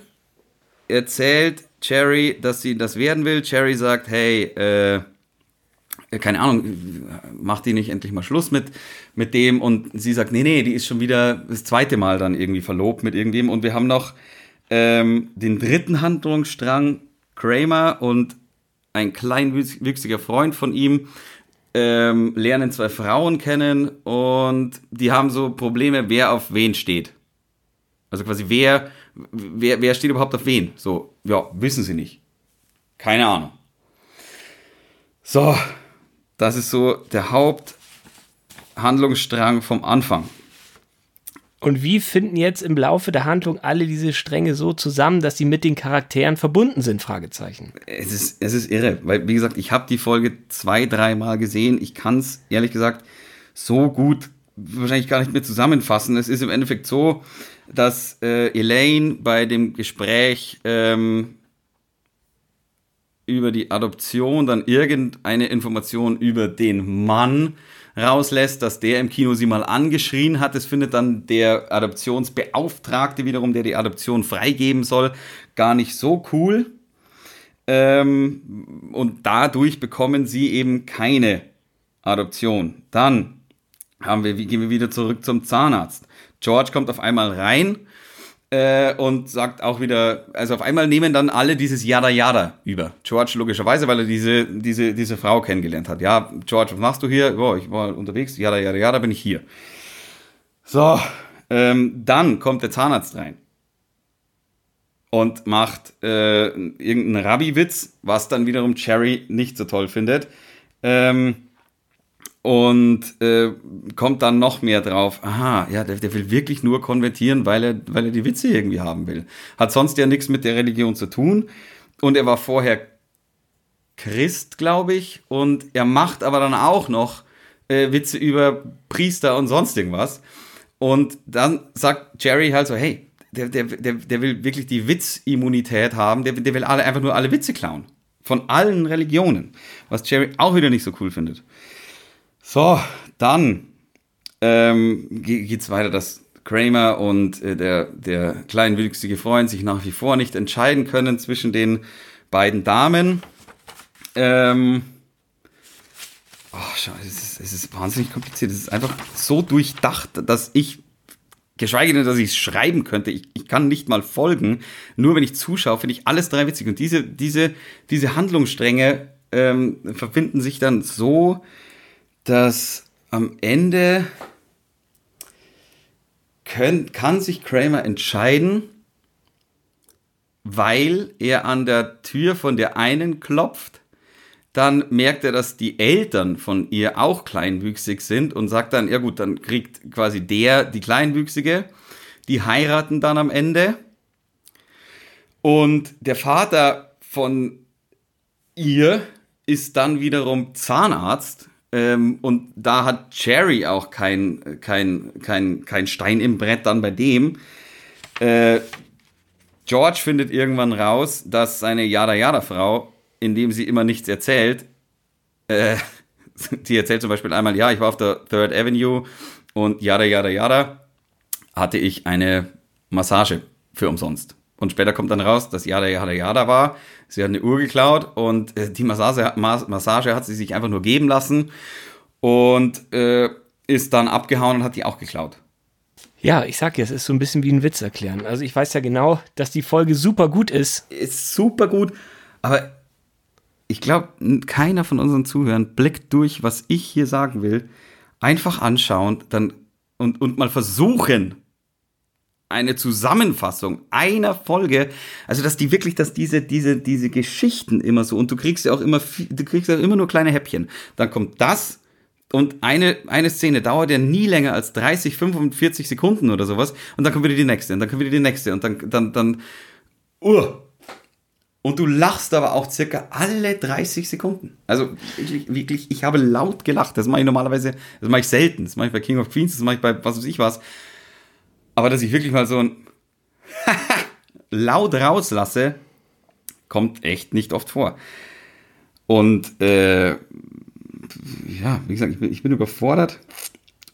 erzählt Cherry, dass sie das werden will. Cherry sagt, hey, äh, keine Ahnung, macht die nicht endlich mal Schluss mit, mit dem? Und sie sagt, nee, nee, die ist schon wieder das zweite Mal dann irgendwie verlobt mit irgendwem. Und wir haben noch ähm, den dritten Handlungsstrang, Kramer und ein kleinwüchsiger Freund von ihm ähm, lernen zwei Frauen kennen und die haben so Probleme, wer auf wen steht. Also quasi, wer, wer, wer steht überhaupt auf wen? So, ja, wissen sie nicht. Keine Ahnung. So, das ist so der Haupthandlungsstrang vom Anfang. Und wie finden jetzt im Laufe der Handlung alle diese Stränge so zusammen, dass sie mit den Charakteren verbunden sind? Fragezeichen. Es ist, es ist irre, weil, wie gesagt, ich habe die Folge zwei, dreimal gesehen. Ich kann es, ehrlich gesagt, so gut wahrscheinlich gar nicht mehr zusammenfassen. Es ist im Endeffekt so, dass äh, Elaine bei dem Gespräch ähm, über die Adoption dann irgendeine Information über den Mann rauslässt, dass der im Kino sie mal angeschrien hat. Das findet dann der Adoptionsbeauftragte wiederum, der die Adoption freigeben soll, gar nicht so cool. Ähm, und dadurch bekommen sie eben keine Adoption. Dann haben wir, gehen wir wieder zurück zum Zahnarzt. George kommt auf einmal rein äh, und sagt auch wieder, also auf einmal nehmen dann alle dieses Yada Yada über. George logischerweise, weil er diese, diese, diese Frau kennengelernt hat. Ja, George, was machst du hier? Oh, ich war unterwegs, Yada Yada Yada, bin ich hier. So, ähm, dann kommt der Zahnarzt rein und macht äh, irgendeinen Rabbi-Witz, was dann wiederum Cherry nicht so toll findet. Ähm, und äh, kommt dann noch mehr drauf. Aha, ja, der, der will wirklich nur konvertieren, weil er, weil er die Witze irgendwie haben will. Hat sonst ja nichts mit der Religion zu tun. Und er war vorher Christ, glaube ich. Und er macht aber dann auch noch äh, Witze über Priester und sonst irgendwas. Und dann sagt Jerry halt so, hey, der, der, der, der will wirklich die Witzimmunität haben. Der, der will alle, einfach nur alle Witze klauen. Von allen Religionen. Was Jerry auch wieder nicht so cool findet. So, dann ähm, geht's weiter, dass Kramer und äh, der, der kleinwüchsige Freund sich nach wie vor nicht entscheiden können zwischen den beiden Damen. Ähm, oh, schau, es ist, es ist wahnsinnig kompliziert. Es ist einfach so durchdacht, dass ich, geschweige denn, dass ich es schreiben könnte, ich, ich kann nicht mal folgen. Nur wenn ich zuschaue, finde ich alles drei witzig. Und diese, diese, diese Handlungsstränge ähm, verbinden sich dann so, dass am Ende können, kann sich Kramer entscheiden, weil er an der Tür von der einen klopft. Dann merkt er, dass die Eltern von ihr auch kleinwüchsig sind und sagt dann, ja gut, dann kriegt quasi der die Kleinwüchsige. Die heiraten dann am Ende. Und der Vater von ihr ist dann wiederum Zahnarzt. Ähm, und da hat Jerry auch kein, kein, kein, kein Stein im Brett dann bei dem. Äh, George findet irgendwann raus, dass seine Yada-Yada-Frau, indem sie immer nichts erzählt, äh, (laughs) sie erzählt zum Beispiel einmal, ja, ich war auf der Third Avenue und Yada, Yada, Yada, hatte ich eine Massage für umsonst. Und später kommt dann raus, dass Yada, Yada, Yada war. Sie hat eine Uhr geklaut und äh, die Massage, Massage hat sie sich einfach nur geben lassen und äh, ist dann abgehauen und hat die auch geklaut. Ja, ich sag ja, es ist so ein bisschen wie ein Witz erklären. Also ich weiß ja genau, dass die Folge super gut ist. Ist super gut, aber ich glaube, keiner von unseren Zuhörern blickt durch, was ich hier sagen will. Einfach anschauen dann und, und mal versuchen, eine Zusammenfassung einer Folge, also dass die wirklich, dass diese, diese, diese Geschichten immer so, und du kriegst ja auch immer, du kriegst ja immer nur kleine Häppchen. Dann kommt das, und eine, eine Szene dauert ja nie länger als 30, 45 Sekunden oder sowas. Und dann kommt wieder die nächste und dann kommt wieder die nächste und dann, dann, dann, uh. Und du lachst aber auch circa alle 30 Sekunden. Also wirklich, wirklich, ich habe laut gelacht. Das mache ich normalerweise, das mache ich selten. Das mache ich bei King of Queens, das mache ich bei was weiß ich was. Aber dass ich wirklich mal so ein (laughs) laut rauslasse, kommt echt nicht oft vor. Und äh, ja, wie gesagt, ich bin, ich bin überfordert.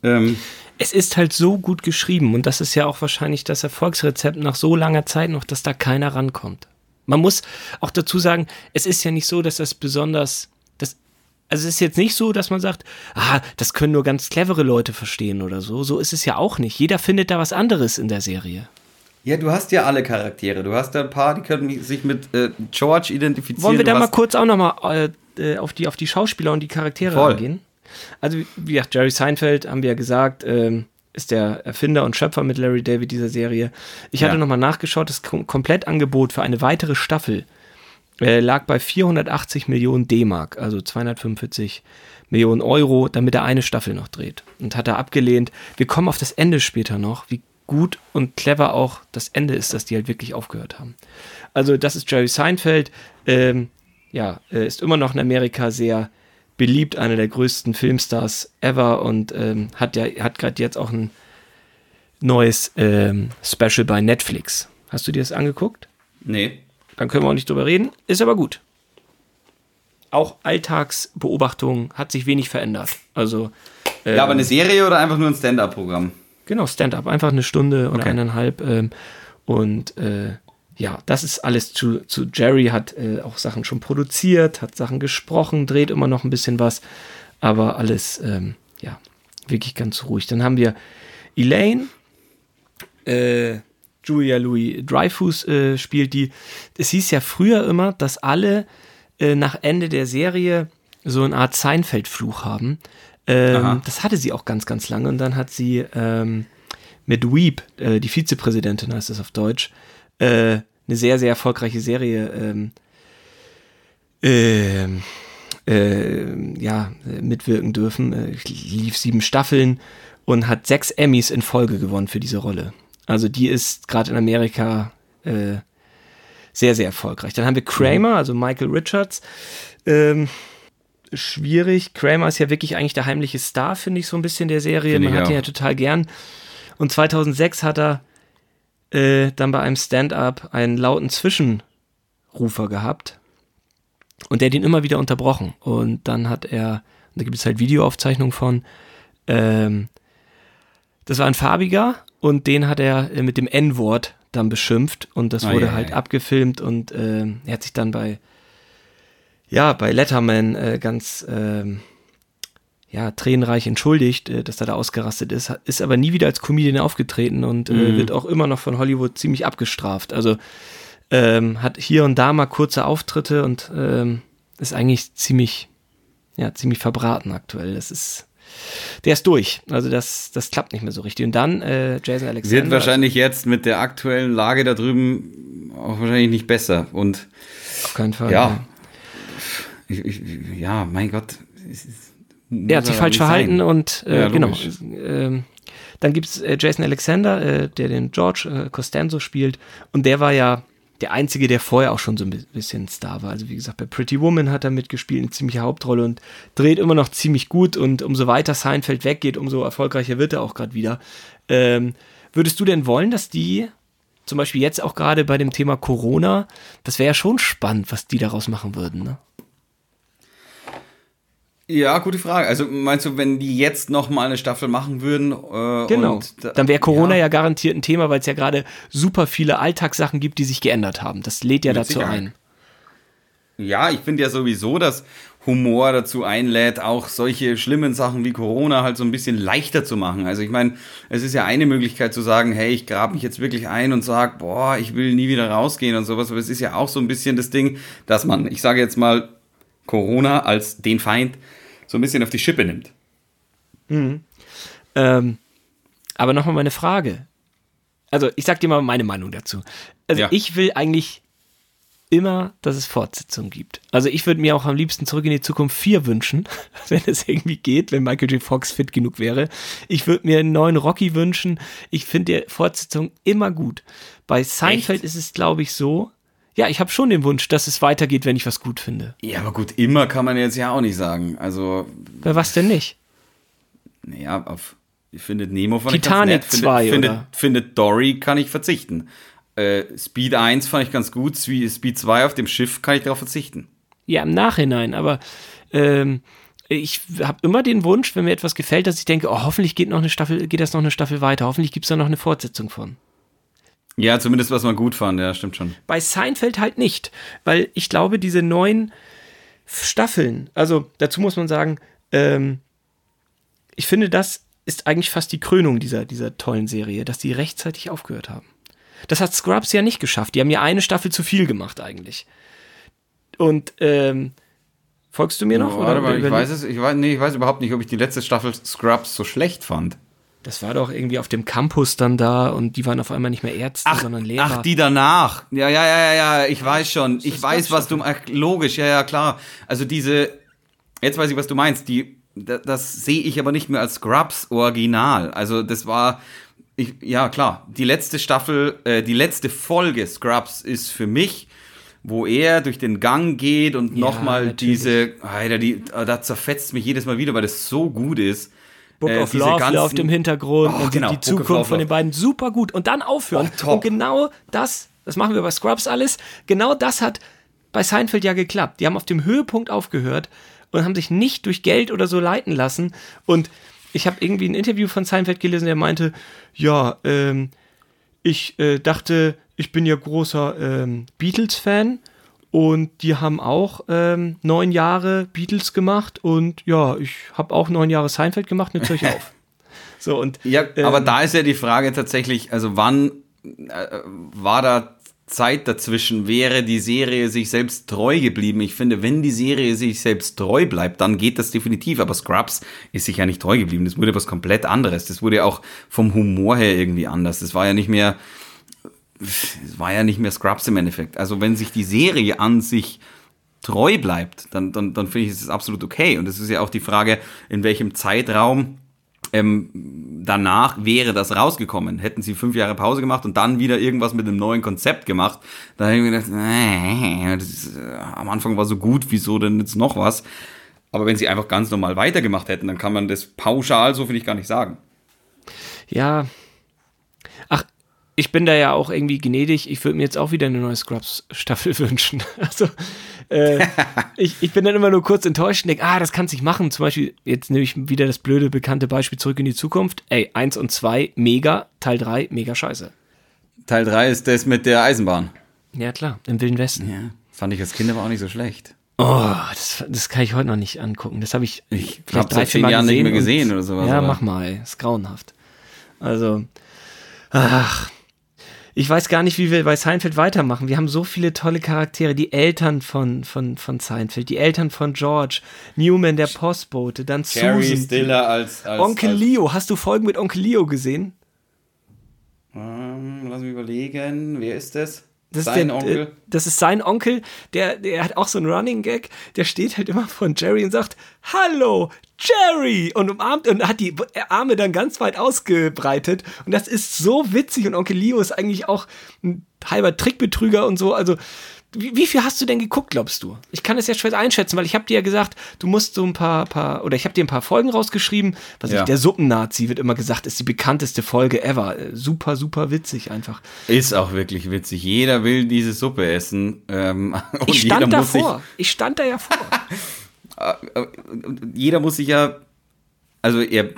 Ähm, es ist halt so gut geschrieben und das ist ja auch wahrscheinlich das Erfolgsrezept nach so langer Zeit noch, dass da keiner rankommt. Man muss auch dazu sagen, es ist ja nicht so, dass das besonders, also es ist jetzt nicht so, dass man sagt, ah, das können nur ganz clevere Leute verstehen oder so. So ist es ja auch nicht. Jeder findet da was anderes in der Serie. Ja, du hast ja alle Charaktere. Du hast da ein paar, die können sich mit äh, George identifizieren. Wollen wir da mal kurz auch nochmal äh, äh, auf, die, auf die Schauspieler und die Charaktere Voll. eingehen? Also, wie gesagt, Jerry Seinfeld, haben wir ja gesagt, ähm, ist der Erfinder und Schöpfer mit Larry David dieser Serie. Ich ja. hatte nochmal nachgeschaut, das Kom Komplettangebot für eine weitere Staffel äh, lag bei 480 Millionen D-Mark, also 245 Millionen Euro, damit er eine Staffel noch dreht. Und hat er abgelehnt. Wir kommen auf das Ende später noch, wie gut und clever auch das Ende ist, dass die halt wirklich aufgehört haben. Also das ist Jerry Seinfeld, ähm, ja, ist immer noch in Amerika sehr beliebt, einer der größten Filmstars ever und ähm, hat ja hat gerade jetzt auch ein neues ähm, Special bei Netflix. Hast du dir das angeguckt? Nee. Dann können wir auch nicht drüber reden. Ist aber gut. Auch Alltagsbeobachtung hat sich wenig verändert. Also ähm, ja, aber eine Serie oder einfach nur ein Stand-up-Programm? Genau, Stand-up, einfach eine Stunde oder okay. eineinhalb. Ähm, und äh, ja, das ist alles zu, zu Jerry, hat äh, auch Sachen schon produziert, hat Sachen gesprochen, dreht immer noch ein bisschen was, aber alles, ähm, ja, wirklich ganz ruhig. Dann haben wir Elaine, äh, Julia Louis Dreyfus äh, spielt die. Es hieß ja früher immer, dass alle äh, nach Ende der Serie so eine Art Seinfeld-Fluch haben. Ähm, das hatte sie auch ganz, ganz lange. Und dann hat sie ähm, mit Weep, äh, die Vizepräsidentin heißt das auf Deutsch, äh, eine sehr, sehr erfolgreiche Serie ähm, ähm äh, ja, mitwirken dürfen. Äh, lief sieben Staffeln und hat sechs Emmys in Folge gewonnen für diese Rolle. Also die ist gerade in Amerika äh, sehr, sehr erfolgreich. Dann haben wir Kramer, also Michael Richards. Ähm, schwierig. Kramer ist ja wirklich eigentlich der heimliche Star, finde ich, so ein bisschen der Serie. Man hat ihn ja total gern. Und 2006 hat er äh, dann bei einem Stand-up einen lauten Zwischenrufer gehabt und der hat ihn immer wieder unterbrochen. Und dann hat er, da gibt es halt Videoaufzeichnungen von, ähm, das war ein farbiger und den hat er äh, mit dem N-Wort dann beschimpft und das Ah, wurde ja, halt ja. abgefilmt und äh, er hat sich dann bei ja bei Letterman äh, ganz ähm, ja tränenreich entschuldigt, äh, dass er da ausgerastet ist, ist aber nie wieder als Comedian aufgetreten und äh, Mhm. wird auch immer noch von Hollywood ziemlich abgestraft. Also ähm, hat hier und da mal kurze Auftritte und ähm, ist eigentlich ziemlich ja ziemlich verbraten aktuell. Das ist der ist durch. Also das, das klappt nicht mehr so richtig. Und dann äh, Jason Alexander. Wird wahrscheinlich jetzt mit der aktuellen Lage da drüben auch wahrscheinlich nicht besser. Und auf keinen Fall. ja, ich, ich, ja, mein Gott. es Er hat sich falsch verhalten sein. und äh, Ja, genau. Ähm, dann gibt es äh, Jason Alexander, äh, der den George äh, Costanzo spielt. Und der war ja der Einzige, der vorher auch schon so ein bi- bisschen Star war. Also wie gesagt, bei Pretty Woman hat er mitgespielt, eine ziemliche Hauptrolle und dreht immer noch ziemlich gut. Und umso weiter Seinfeld weggeht, umso erfolgreicher wird er auch gerade wieder. Ähm, würdest du denn wollen, dass die zum Beispiel jetzt auch gerade bei dem Thema Corona, das wäre ja schon spannend, was die daraus machen würden, ne? Ja, gute Frage. Also meinst du, wenn die jetzt noch mal eine Staffel machen würden? Äh, Genau. da- Dann wäre Corona ja. garantiert ein Thema, weil es ja gerade super viele Alltagssachen gibt, die sich geändert haben. Das lädt ja Mit dazu Sicherheit. ein. Ja, ich finde ja sowieso, dass Humor dazu einlädt, auch solche schlimmen Sachen wie Corona halt so ein bisschen leichter zu machen. Also ich meine, es ist ja eine Möglichkeit zu sagen, hey, ich grab mich jetzt wirklich ein und sag, boah, ich will nie wieder rausgehen und sowas. Aber es ist ja auch so ein bisschen das Ding, dass man, ich sage jetzt mal, Corona als den Feind so ein bisschen auf die Schippe nimmt. Ähm, aber nochmal meine Frage. Also, ich sag dir mal meine Meinung dazu. Also, Ja. ich will eigentlich immer, dass es Fortsetzungen gibt. Also, ich würde mir auch am liebsten zurück in die Zukunft 4 wünschen, (laughs) wenn es irgendwie geht, wenn Michael J. Fox fit genug wäre. Ich würde mir einen neuen Rocky wünschen. Ich finde die Fortsetzung immer gut. Bei Seinfeld ist es, glaube ich, so. Ja, ich habe schon den Wunsch, dass es weitergeht, wenn ich was gut finde. Ja, aber gut, immer kann man jetzt ja auch nicht sagen. Also, Bei was denn nicht? naja, auf findet Nemo fand Titanic ich ganz nett. 2, findet, findet, oder? findet Dory kann ich verzichten. Äh, Speed 1 fand ich ganz gut. Spe- Speed 2 auf dem Schiff kann ich darauf verzichten. Ja, im Nachhinein, aber ähm, ich habe immer den Wunsch, wenn mir etwas gefällt, dass ich denke, oh, hoffentlich geht noch eine Staffel, geht das noch eine Staffel weiter, hoffentlich gibt es da noch eine Fortsetzung von. Ja, zumindest was man gut fand, ja, stimmt schon. Bei Seinfeld halt nicht, weil ich glaube, diese neuen Staffeln, also dazu muss man sagen, ähm, ich finde, das ist eigentlich fast die Krönung dieser, dieser tollen Serie, dass die rechtzeitig aufgehört haben. Das hat Scrubs ja nicht geschafft. Die haben ja eine Staffel zu viel gemacht eigentlich. Und ähm, folgst du mir noch? Warte mal, ich weiß es, ich weiß, nee, ich weiß überhaupt nicht, ob ich die letzte Staffel Scrubs so schlecht fand. Das war doch irgendwie auf dem Campus dann da und die waren auf einmal nicht mehr Ärzte, sondern Lehrer. ach, die danach. Ja, ja, ja, ja, ich weiß schon. Ich weiß, was du, ach, logisch, ja, ja, klar. Also diese, jetzt weiß ich, was du meinst, die, da- das sehe ich aber nicht mehr als Scrubs Original. Also das war, ich, ja, klar, die letzte Staffel, äh, die letzte Folge Scrubs ist für mich, wo er durch den Gang geht und Ja, nochmal diese, Alter, die, da zerfetzt mich jedes Mal wieder, weil das so gut ist. Book Äh, of Love ganzen- läuft im Hintergrund Oh, und genau, die Zukunft von den beiden super gut und dann aufhören. Oh, und genau das, das machen wir bei Scrubs alles, genau das hat bei Seinfeld ja geklappt. Die haben auf dem Höhepunkt aufgehört und haben sich nicht durch Geld oder so leiten lassen. Und ich habe irgendwie ein Interview von Seinfeld gelesen, der meinte, ja, ähm, ich äh, dachte, ich bin ja großer ähm, Beatles-Fan und die haben auch ähm, neun Jahre Beatles gemacht und ja, ich habe auch neun Jahre Seinfeld gemacht, jetzt höre ich auf. (laughs) So und Ja, ähm, aber da ist ja die Frage tatsächlich, also wann äh, war da Zeit dazwischen? Wäre die Serie sich selbst treu geblieben? Ich finde, wenn die Serie sich selbst treu bleibt, dann geht das definitiv. Aber Scrubs ist sich ja nicht treu geblieben. Das wurde was komplett anderes. Das wurde ja auch vom Humor her irgendwie anders. Das war ja nicht mehr, war ja nicht mehr Scrubs im Endeffekt. Also wenn sich die Serie an sich treu bleibt, dann, dann, dann finde ich, es absolut okay. Und es ist ja auch die Frage, in welchem Zeitraum ähm, danach wäre das rausgekommen. Hätten sie fünf Jahre Pause gemacht und dann wieder irgendwas mit einem neuen Konzept gemacht, dann hätte ich mir gedacht, nee, das ist, äh, am Anfang war so gut, wieso denn jetzt noch was? Aber wenn sie einfach ganz normal weitergemacht hätten, dann kann man das pauschal so, finde ich, gar nicht sagen. Ja. Ich bin da ja auch irgendwie gnädig. Ich würde mir jetzt auch wieder eine neue Scrubs-Staffel (laughs) wünschen. Also, äh, (laughs) ich, ich bin dann immer nur kurz enttäuscht und denke, ah, das kann sich machen. Zum Beispiel, jetzt nehme ich wieder das blöde, bekannte Beispiel zurück in die Zukunft. Ey, 1 und 2, mega. Teil 3, mega scheiße. Teil 3 ist das mit der Eisenbahn. Ja, klar, im Wilden Westen. Ja. Fand ich als Kind aber auch nicht so schlecht. Oh, das, das kann ich heute noch nicht angucken. Das habe ich, Ich vielleicht seit zehn Jahren nicht mehr gesehen oder sowas. Ja, aber- mach mal, ey. ist grauenhaft. Also, ach, ich weiß gar nicht, wie wir bei Seinfeld weitermachen. Wir haben so viele tolle Charaktere. Die Eltern von, von, von Seinfeld, die Eltern von George, Newman, der Postbote, dann Carrie Susan. Stiller als, als Onkel als, Leo. Hast du Folgen mit Onkel Leo gesehen? Ähm, lass mich überlegen, wer ist das? Das Sein ist der, Onkel. Äh, das ist sein Onkel, der, der hat auch so einen Running Gag, der steht halt immer von Jerry und sagt, Hallo, Jerry! Und umarmt und hat die Arme dann ganz weit ausgebreitet. Und das ist so witzig. Und Onkel Leo ist eigentlich auch ein halber Trickbetrüger und so. Also, wie, wie viel hast du denn geguckt, glaubst du? Ich kann es ja schwer einschätzen, weil ich habe dir ja gesagt, du musst so ein paar, paar oder ich habe dir ein paar Folgen rausgeschrieben. Was Ja. ich, der Suppennazi wird immer gesagt, ist die bekannteste Folge ever. Super, super witzig einfach. Ist auch wirklich witzig. Jeder will diese Suppe essen. Ähm, (laughs) Ich stand davor. Ich stand da ja vor. (laughs) jeder muss sich ja, also er,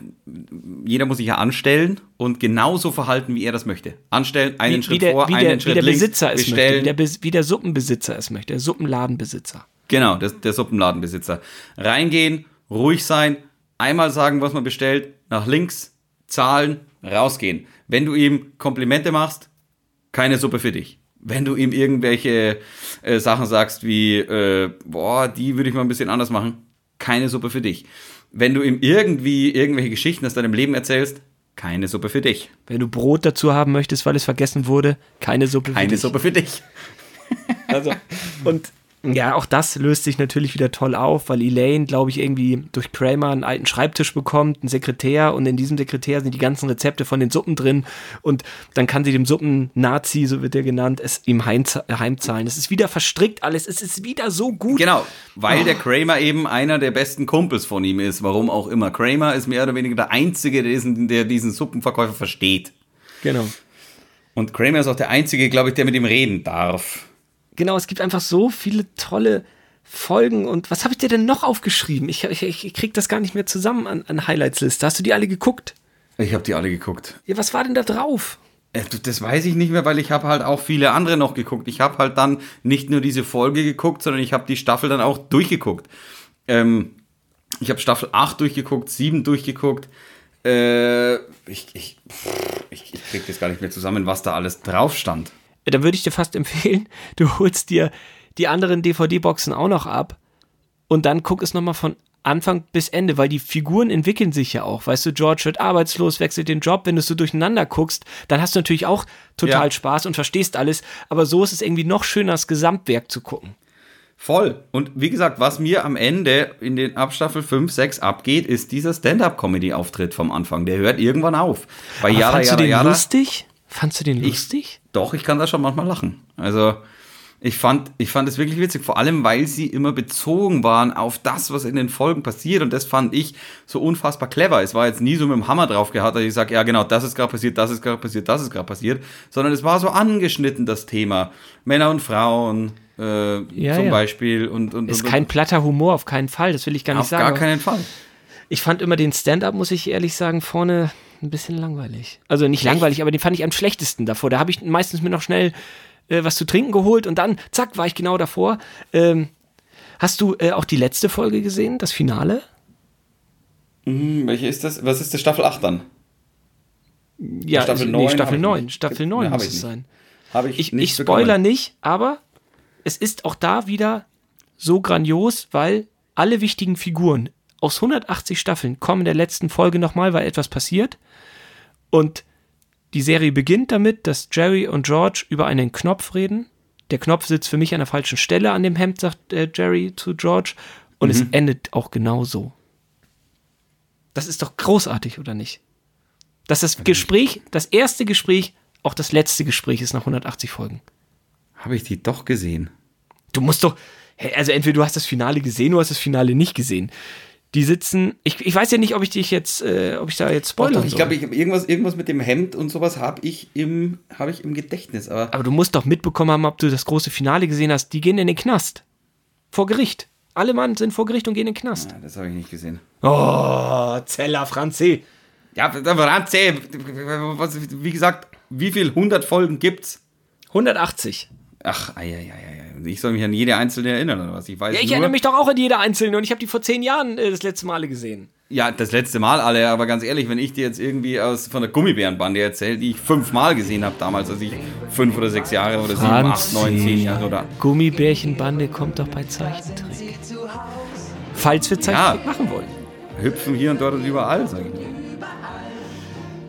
jeder muss sich ja anstellen und genauso verhalten, wie er das möchte. Anstellen, einen wie, Schritt wie der, vor, wie einen der, Schritt wie der links, Besitzer es möchte, wie bestellen. der, wie der Suppenbesitzer es möchte, der Suppenladenbesitzer. Genau, das, der Suppenladenbesitzer. Reingehen, ruhig sein, einmal sagen, was man bestellt, nach links, zahlen, rausgehen. Wenn du ihm Komplimente machst, keine Suppe für dich. Wenn du ihm irgendwelche äh, Sachen sagst wie, äh, boah, die würde ich mal ein bisschen anders machen, keine Suppe für dich. Wenn du ihm irgendwie irgendwelche Geschichten aus deinem Leben erzählst, keine Suppe für dich. Wenn du Brot dazu haben möchtest, weil es vergessen wurde, keine Suppe für Keine dich. Suppe für dich. Also, und ja, auch das löst sich natürlich wieder toll auf, weil Elaine, glaube ich, irgendwie durch Kramer einen alten Schreibtisch bekommt, einen Sekretär und in diesem Sekretär sind die ganzen Rezepte von den Suppen drin und dann kann sie dem Suppen-Nazi, so wird er genannt, es ihm heimza- heimzahlen. Es ist wieder verstrickt alles, es ist wieder so gut. Genau, weil der Kramer eben einer der besten Kumpels von ihm ist, warum auch immer. Kramer ist mehr oder weniger der Einzige, der diesen, der diesen Suppenverkäufer versteht. Genau. Und Kramer ist auch der Einzige, glaube ich, der mit ihm reden darf. Genau, es gibt einfach so viele tolle Folgen und was habe ich dir denn noch aufgeschrieben? Ich, ich, ich krieg das gar nicht mehr zusammen an, an Highlights-Liste. Hast du die alle geguckt? Ich habe die alle geguckt. Ja, was war denn da drauf? Äh, Das weiß ich nicht mehr, weil ich habe halt auch viele andere noch geguckt. Ich habe halt dann nicht nur diese Folge geguckt, sondern ich habe die Staffel dann auch durchgeguckt. Ähm, ich habe Staffel 8 durchgeguckt, 7 durchgeguckt. Äh, ich, ich, ich, ich krieg das gar nicht mehr zusammen, was da alles drauf stand. Da würde ich dir fast (laughs) empfehlen, du holst dir die anderen DVD-Boxen auch noch ab und dann guck es nochmal von Anfang bis Ende, weil die Figuren entwickeln sich ja auch. Weißt du, George wird arbeitslos, wechselt den Job. Wenn du es so durcheinander guckst, dann hast du natürlich auch total Ja. Spaß und verstehst alles. Aber so ist es irgendwie noch schöner, das Gesamtwerk zu gucken. Voll. Und wie gesagt, was mir am Ende in den Abstaffel 5, 6 abgeht, ist dieser Stand-Up-Comedy-Auftritt vom Anfang. Der hört irgendwann auf. Bei Aber Yada, fandst Yada, du den Yada. lustig? Fandst du den lustig? Doch, ich kann da schon manchmal lachen. Also, ich fand, ich fand es wirklich witzig, vor allem, weil sie immer bezogen waren auf das, was in den Folgen passiert. Und das fand ich so unfassbar clever. Es war jetzt nie so mit dem Hammer drauf gehabt, dass ich sage, ja genau, das ist gerade passiert, das ist gerade passiert, das ist gerade passiert. Sondern es war so angeschnitten, das Thema. Männer und Frauen äh, Ja, zum ja. Beispiel. Und, und, Ist und, kein platter Humor, auf keinen Fall. Das will ich gar nicht auf sagen. gar aber- keinen Fall. Ich fand immer den Stand-up, muss ich ehrlich sagen, vorne ein bisschen langweilig. Also nicht langweilig, aber den fand ich am schlechtesten davor. Da habe ich meistens mir noch schnell äh, was zu trinken geholt und dann, zack, war ich genau davor. Ähm, hast du äh, auch die letzte Folge gesehen, das Finale? Hm, welche ist das? Was ist das Staffel 8 dann? Ja, Staffel nee, 9 Staffel hab ich 9. nicht. Staffel Ja, 9 hab muss ich es nicht. sein. Habe ich, Ich, nicht ich spoiler bekommen. nicht, aber es ist auch da wieder so grandios, weil alle wichtigen Figuren aus 180 Staffeln kommen in der letzten Folge nochmal, weil etwas passiert. Und die Serie beginnt damit, dass Jerry und George über einen Knopf reden. Der Knopf sitzt für mich an der falschen Stelle an dem Hemd, sagt äh, Jerry zu George. Und es endet auch genau so. Das ist doch großartig, oder nicht? Dass das Gespräch, das erste Gespräch, auch das letzte Gespräch ist nach 180 Folgen. Habe ich die doch gesehen? Du musst doch, also entweder du hast das Finale gesehen, oder du hast das Finale nicht gesehen. Die sitzen, ich, ich weiß ja nicht, ob ich dich jetzt, äh, ob ich da jetzt spoilern doch, doch, ich glaube, ich, irgendwas, irgendwas mit dem Hemd und sowas habe ich, im, hab ich im Gedächtnis. Aber, aber du musst doch mitbekommen haben, ob du das große Finale gesehen hast. Die gehen in den Knast. Vor Gericht. Alle Mann sind vor Gericht und gehen in den Knast. Ja, das habe ich nicht gesehen. Oh, Zeller Franzi. Ja, Franzi, wie gesagt, wie viel 100 Folgen gibt's? 180. Ach, ei, ei, ei, ich soll mich an jede einzelne erinnern oder was? Ich weiß ja, ich nur, erinnere mich doch auch an jede einzelne und ich habe die vor zehn Jahren äh, das letzte Mal gesehen. Ja, das letzte Mal alle, aber ganz ehrlich, wenn ich dir jetzt irgendwie aus von der Gummibärenbande erzähle, die ich fünfmal gesehen habe damals, als ich fünf oder sechs Jahre oder sieben, acht, neun, zehn Jahre oder. Gummibärchenbande kommt doch bei Zeichentrick. Falls wir Zeichentrick ja, machen wollen. Hüpfen hier und dort und überall, sag ich.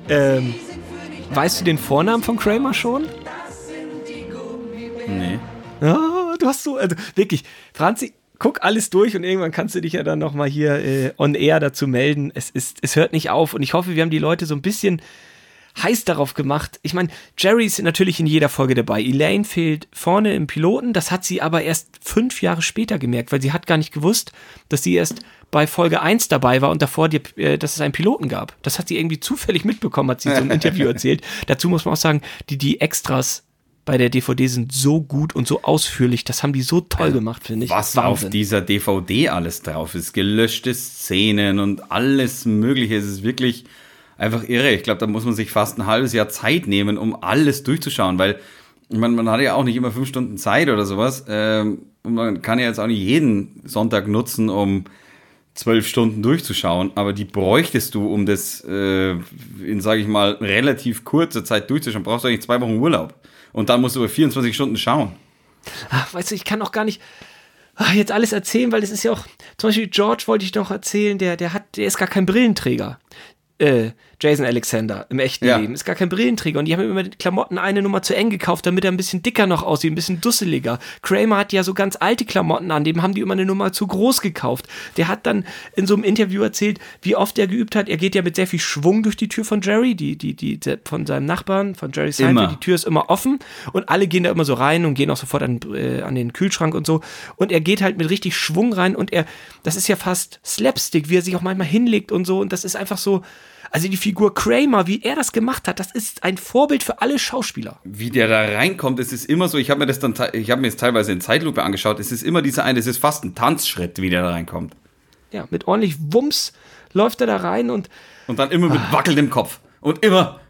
Ähm, weißt du den Vornamen von Kramer schon? Nee. Oh, du hast so, also wirklich, Franzi, guck alles durch und irgendwann kannst du dich ja dann nochmal hier äh, on air dazu melden. Es ist, es hört nicht auf und ich hoffe, wir haben die Leute so ein bisschen heiß darauf gemacht. Ich meine, Jerry ist natürlich in jeder Folge dabei. Elaine fehlt vorne im Piloten. Das hat sie aber erst fünf Jahre später gemerkt, weil sie hat gar nicht gewusst, dass sie erst bei Folge 1 dabei war und davor, die, äh, dass es einen Piloten gab. Das hat sie irgendwie zufällig mitbekommen, hat sie so im Interview (laughs) erzählt. Dazu muss man auch sagen, die, die Extras bei der DVD sind so gut und so ausführlich. Das haben die so toll also, gemacht, finde ich. Was Wahnsinn. auf dieser DVD alles drauf ist. Gelöschte Szenen und alles Mögliche. Es ist wirklich einfach irre. Ich glaube, da muss man sich fast ein halbes Jahr Zeit nehmen, um alles durchzuschauen, weil man, man hat ja auch nicht immer fünf Stunden Zeit oder sowas. Ähm, und man kann ja jetzt auch nicht jeden Sonntag nutzen, um zwölf Stunden durchzuschauen, aber die bräuchtest du, um das äh, in, sage ich mal, relativ kurzer Zeit durchzuschauen. Brauchst du eigentlich zwei Wochen Urlaub und dann musst du über 24 Stunden schauen. Ach, weißt du, ich kann auch gar nicht ach, jetzt alles erzählen, weil das ist ja auch, zum Beispiel George wollte ich noch erzählen, der, der hat, der ist gar kein Brillenträger. Äh, Jason Alexander im echten ja. Leben. Ist gar kein Brillenträger. Und die haben immer die Klamotten eine Nummer zu eng gekauft, damit er ein bisschen dicker noch aussieht, ein bisschen dusseliger. Kramer hat ja so ganz alte Klamotten an, dem haben die immer eine Nummer zu groß gekauft. Der hat dann in so einem Interview erzählt, wie oft er geübt hat. Er geht ja mit sehr viel Schwung durch die Tür von Jerry, die, die, die, von seinem Nachbarn, von Jerry Seinfeld. Die Tür ist immer offen und alle gehen da immer so rein und gehen auch sofort an, äh, an den Kühlschrank und so. Und er geht halt mit richtig Schwung rein und er, das ist ja fast Slapstick, wie er sich auch manchmal hinlegt und so. Und das ist einfach so, also die Figur Kramer, wie er das gemacht hat, das ist ein Vorbild für alle Schauspieler. Wie der da reinkommt, es ist immer so, ich habe mir das dann, ich habe mir das teilweise in Zeitlupe angeschaut, es ist immer dieser eine, es ist fast ein Tanzschritt, wie der da reinkommt. Ja, mit ordentlich Wumms läuft er da rein und. Und dann immer mit ah. wackelndem Kopf. Und immer,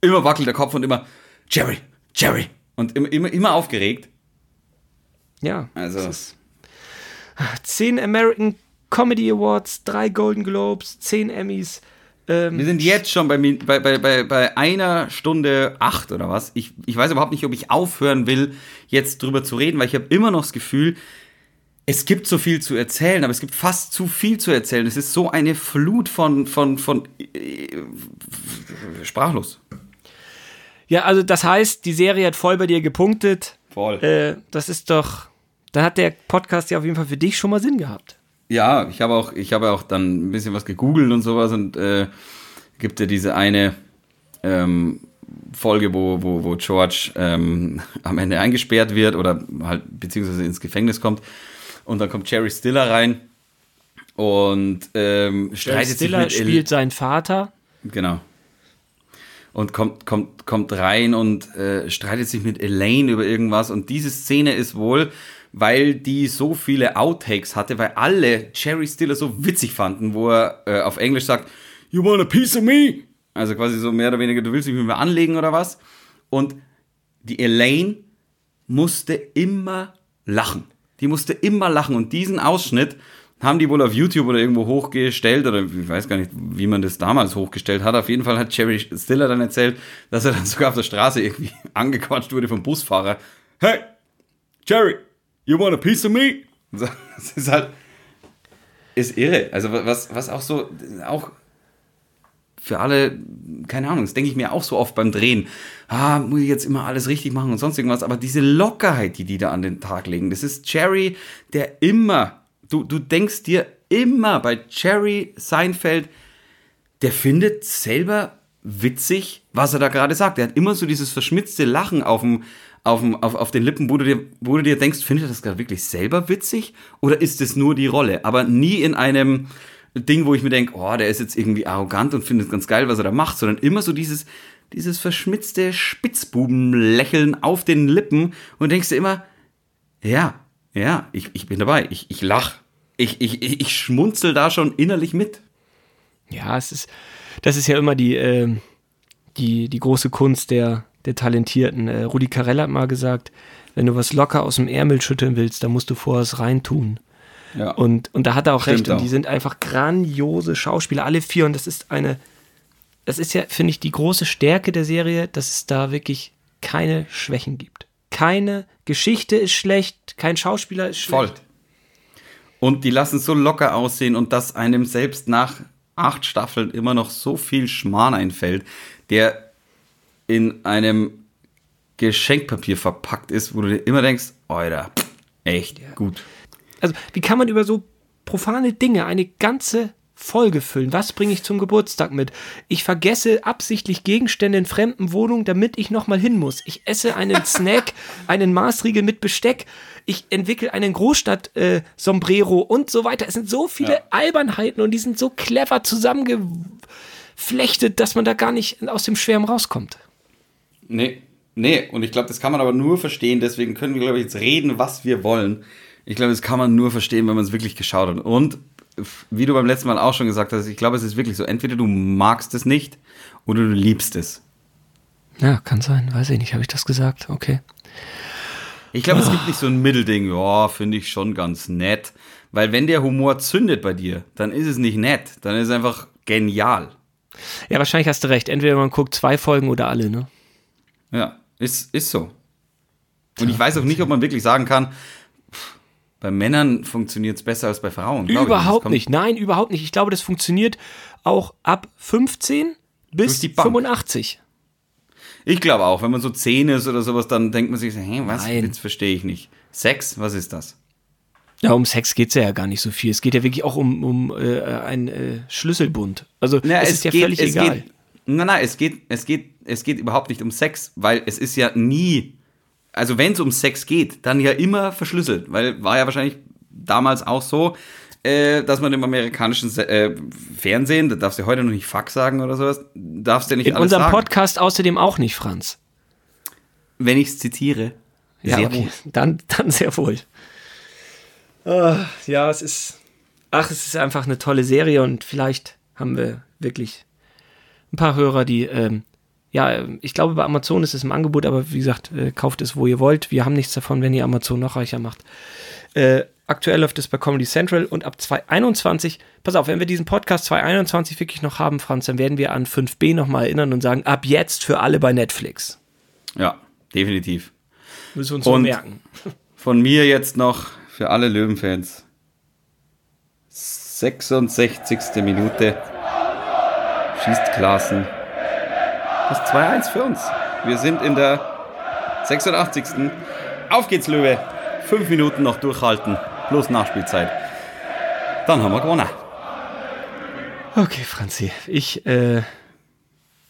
immer wackelt der Kopf und immer, Jerry, Jerry. Und immer, immer, immer aufgeregt. Ja. Also. Zehn American Comedy Awards, drei Golden Globes, zehn Emmys. Ähm, wir sind jetzt schon bei, bei, bei, bei einer Stunde acht oder was. Ich, ich weiß überhaupt nicht, ob ich aufhören will, jetzt drüber zu reden, weil ich habe immer noch das Gefühl, es gibt so viel zu erzählen, aber es gibt fast zu viel zu erzählen. Es ist so eine Flut von, von, von äh, sprachlos. Ja, also das heißt, die Serie hat voll bei dir gepunktet. Voll. Äh, das ist doch, dann hat der Podcast ja auf jeden Fall für dich schon mal Sinn gehabt. Ja, ich habe auch, ich habe auch dann ein bisschen was gegoogelt und sowas und äh, gibt ja diese eine ähm, Folge, wo, wo, wo George ähm, (laughs) am Ende eingesperrt wird oder halt beziehungsweise ins Gefängnis kommt. Und dann kommt Jerry Stiller rein und ähm, streitet Stiller sich mit spielt seinen Vater. Genau. Und kommt, kommt, kommt rein und äh, streitet sich mit Elaine über irgendwas. Und diese Szene ist wohl weil die so viele Outtakes hatte, weil alle Jerry Stiller so witzig fanden, wo er äh, auf Englisch sagt, You want a piece of me? Also quasi so mehr oder weniger, du willst mich mit mir anlegen oder was? Und die Elaine musste immer lachen. Die musste immer lachen. Und diesen Ausschnitt haben die wohl auf YouTube oder irgendwo hochgestellt oder ich weiß gar nicht, wie man das damals hochgestellt hat. Auf jeden Fall hat Jerry Stiller dann erzählt, dass er dann sogar auf der Straße irgendwie (laughs) angequatscht wurde vom Busfahrer. Hey, Jerry, You want a piece of me? Das (laughs) ist halt, ist irre. Also was, was auch so, auch für alle, keine Ahnung, das denke ich mir auch so oft beim Drehen. Ah, muss ich jetzt immer alles richtig machen und sonst irgendwas. Aber diese Lockerheit, die die da an den Tag legen, das ist Jerry, der immer, du, du denkst dir immer bei Jerry Seinfeld, der findet selber witzig, was er da gerade sagt. Er hat immer so dieses verschmitzte Lachen auf dem, auf, auf, auf den Lippen, wo du, dir, wo du dir denkst, findet das gerade wirklich selber witzig oder ist es nur die Rolle? Aber nie in einem Ding, wo ich mir denke, oh, der ist jetzt irgendwie arrogant und findet ganz geil, was er da macht, sondern immer so dieses, dieses verschmitzte Spitzbubenlächeln auf den Lippen und denkst dir immer, ja, ja, ich, ich bin dabei, ich, ich lach, ich, ich, ich schmunzel da schon innerlich mit. Ja, es ist, das ist ja immer die, äh, die, die große Kunst der, der Talentierten. Äh, Rudi Carell hat mal gesagt, wenn du was locker aus dem Ärmel schütteln willst, dann musst du vorher es reintun. Ja. Und, und da hat er auch Stimmt recht. Und die sind einfach grandiose Schauspieler, alle vier. Und das ist eine, das ist ja, finde ich, die große Stärke der Serie, dass es da wirklich keine Schwächen gibt. Keine Geschichte ist schlecht, kein Schauspieler ist schlecht. Voll. Und die lassen so locker aussehen und dass einem selbst nach acht Staffeln immer noch so viel Schmarrn einfällt, der in einem Geschenkpapier verpackt ist, wo du dir immer denkst, Alter, echt ja. gut. Also, wie kann man über so profane Dinge eine ganze Folge füllen? Was bringe ich zum Geburtstag mit? Ich vergesse absichtlich Gegenstände in fremden Wohnungen, damit ich nochmal hin muss. Ich esse einen (laughs) Snack, einen Maßriegel mit Besteck. Ich entwickle einen Großstadt-Sombrero äh, und so weiter. Es sind so viele ja. Albernheiten und die sind so clever zusammengeflechtet, dass man da gar nicht aus dem Schwärm rauskommt. Nee, Nee, und ich glaube, das kann man aber nur verstehen, deswegen können wir, glaube ich, jetzt reden, was wir wollen. Ich glaube, das kann man nur verstehen, wenn man es wirklich geschaut hat. Und wie du beim letzten Mal auch schon gesagt hast, ich glaube, es ist wirklich so, entweder du magst es nicht oder du liebst es. Ja, kann sein, weiß ich nicht, habe ich das gesagt? Okay. Ich glaube, oh. es gibt nicht so ein Mittelding, ja, finde ich schon ganz nett. Weil wenn der Humor zündet bei dir, dann ist es nicht nett, dann ist es einfach genial. Ja, wahrscheinlich hast du recht. Entweder man guckt zwei Folgen oder alle, ne? Ja. Ist, ist so. Und ich weiß auch nicht, ob man wirklich sagen kann, bei Männern funktioniert es besser als bei Frauen. Überhaupt nicht. Nein, überhaupt nicht. Ich glaube, das funktioniert auch ab 15 bis 85. Ich glaube auch, wenn man so 10 ist oder sowas, dann denkt man sich, hey, was? Nein. Jetzt verstehe ich nicht. Sex, was ist das? Ja, um Sex geht es ja gar nicht so viel. Es geht ja wirklich auch um, um äh, einen äh, Schlüsselbund. Also ja, es, es, ist ja geht, völlig egal. Geht, nein, nein, es geht, es geht es geht überhaupt nicht um Sex, weil es ist ja nie, also wenn es um Sex geht, dann ja immer verschlüsselt, weil war ja wahrscheinlich damals auch so, äh, dass man im amerikanischen äh, Fernsehen, da darfst du heute noch nicht Fuck sagen oder sowas, darfst du nicht In alles unserem sagen. Podcast außerdem auch nicht, Franz. Wenn ich es zitiere. Ja, sehr okay. wohl. Dann, dann sehr wohl. Uh, ja, es ist, ach, es ist einfach eine tolle Serie und vielleicht haben wir wirklich ein paar Hörer, die ähm, ja, ich glaube, bei Amazon ist es im Angebot, aber wie gesagt, äh, kauft es, wo ihr wollt. Wir haben nichts davon, wenn ihr Amazon noch reicher macht. Äh, aktuell läuft es bei Comedy Central und ab 2021, pass auf, wenn wir diesen Podcast 2021 wirklich noch haben, Franz, dann werden wir an 5b nochmal erinnern und sagen, ab jetzt für alle bei Netflix. Ja, definitiv. Müssen wir uns und merken. (laughs) Von mir jetzt noch für alle Löwenfans. 66. Minute. Schießt Klassen das 2-1 für uns. Wir sind in der 86. Auf geht's, Löwe. Fünf Minuten noch durchhalten. Plus Nachspielzeit. Dann haben wir gewonnen. Okay, Franzi. Ich äh,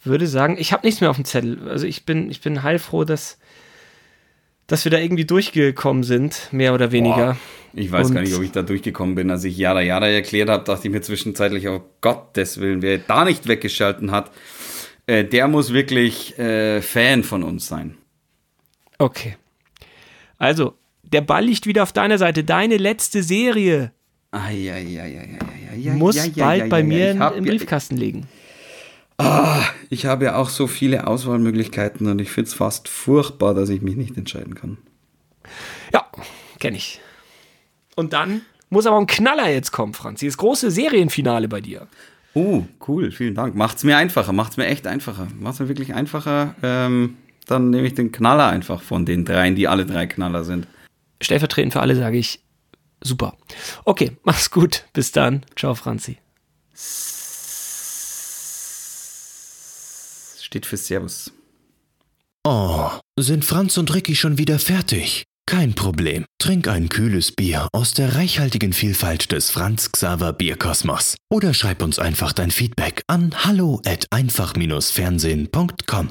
würde sagen, ich habe nichts mehr auf dem Zettel. Also ich bin, ich bin heilfroh, dass, dass wir da irgendwie durchgekommen sind, mehr oder weniger. Boah, ich weiß Und gar nicht, ob ich da durchgekommen bin. Als ich Jada Jada erklärt habe, dachte ich mir zwischenzeitlich, oh Gottes Willen, wer da nicht weggeschalten hat, äh, der muss wirklich äh, Fan von uns sein. Okay. Also, der Ball liegt wieder auf deiner Seite. Deine letzte Serie muss bald bei mir hab, im Briefkasten liegen. Ah, ich habe ja auch so viele Auswahlmöglichkeiten und ich finde es fast furchtbar, dass ich mich nicht entscheiden kann. Ja, kenne ich. Und dann muss aber ein Knaller jetzt kommen, Franz. Das große Serienfinale bei dir. Oh, cool, vielen Dank. Macht's mir einfacher, macht's mir echt einfacher. Macht's mir wirklich einfacher. Ähm, dann nehme ich den Knaller einfach von den dreien, die alle drei Knaller sind. Stellvertretend für alle sage ich super. Okay, (laughs) mach's gut. Bis dann. Ciao, Franzi. Steht für Servus. Oh, sind Franz und Ricky schon wieder fertig? Kein Problem. Trink ein kühles Bier aus der reichhaltigen Vielfalt des Franz Xaver Bierkosmos. Oder schreib uns einfach dein Feedback an hallo at einfach-fernsehen.com.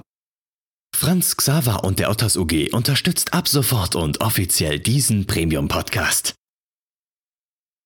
Franz Xaver und der Otters UG unterstützt ab sofort und offiziell diesen Premium-Podcast.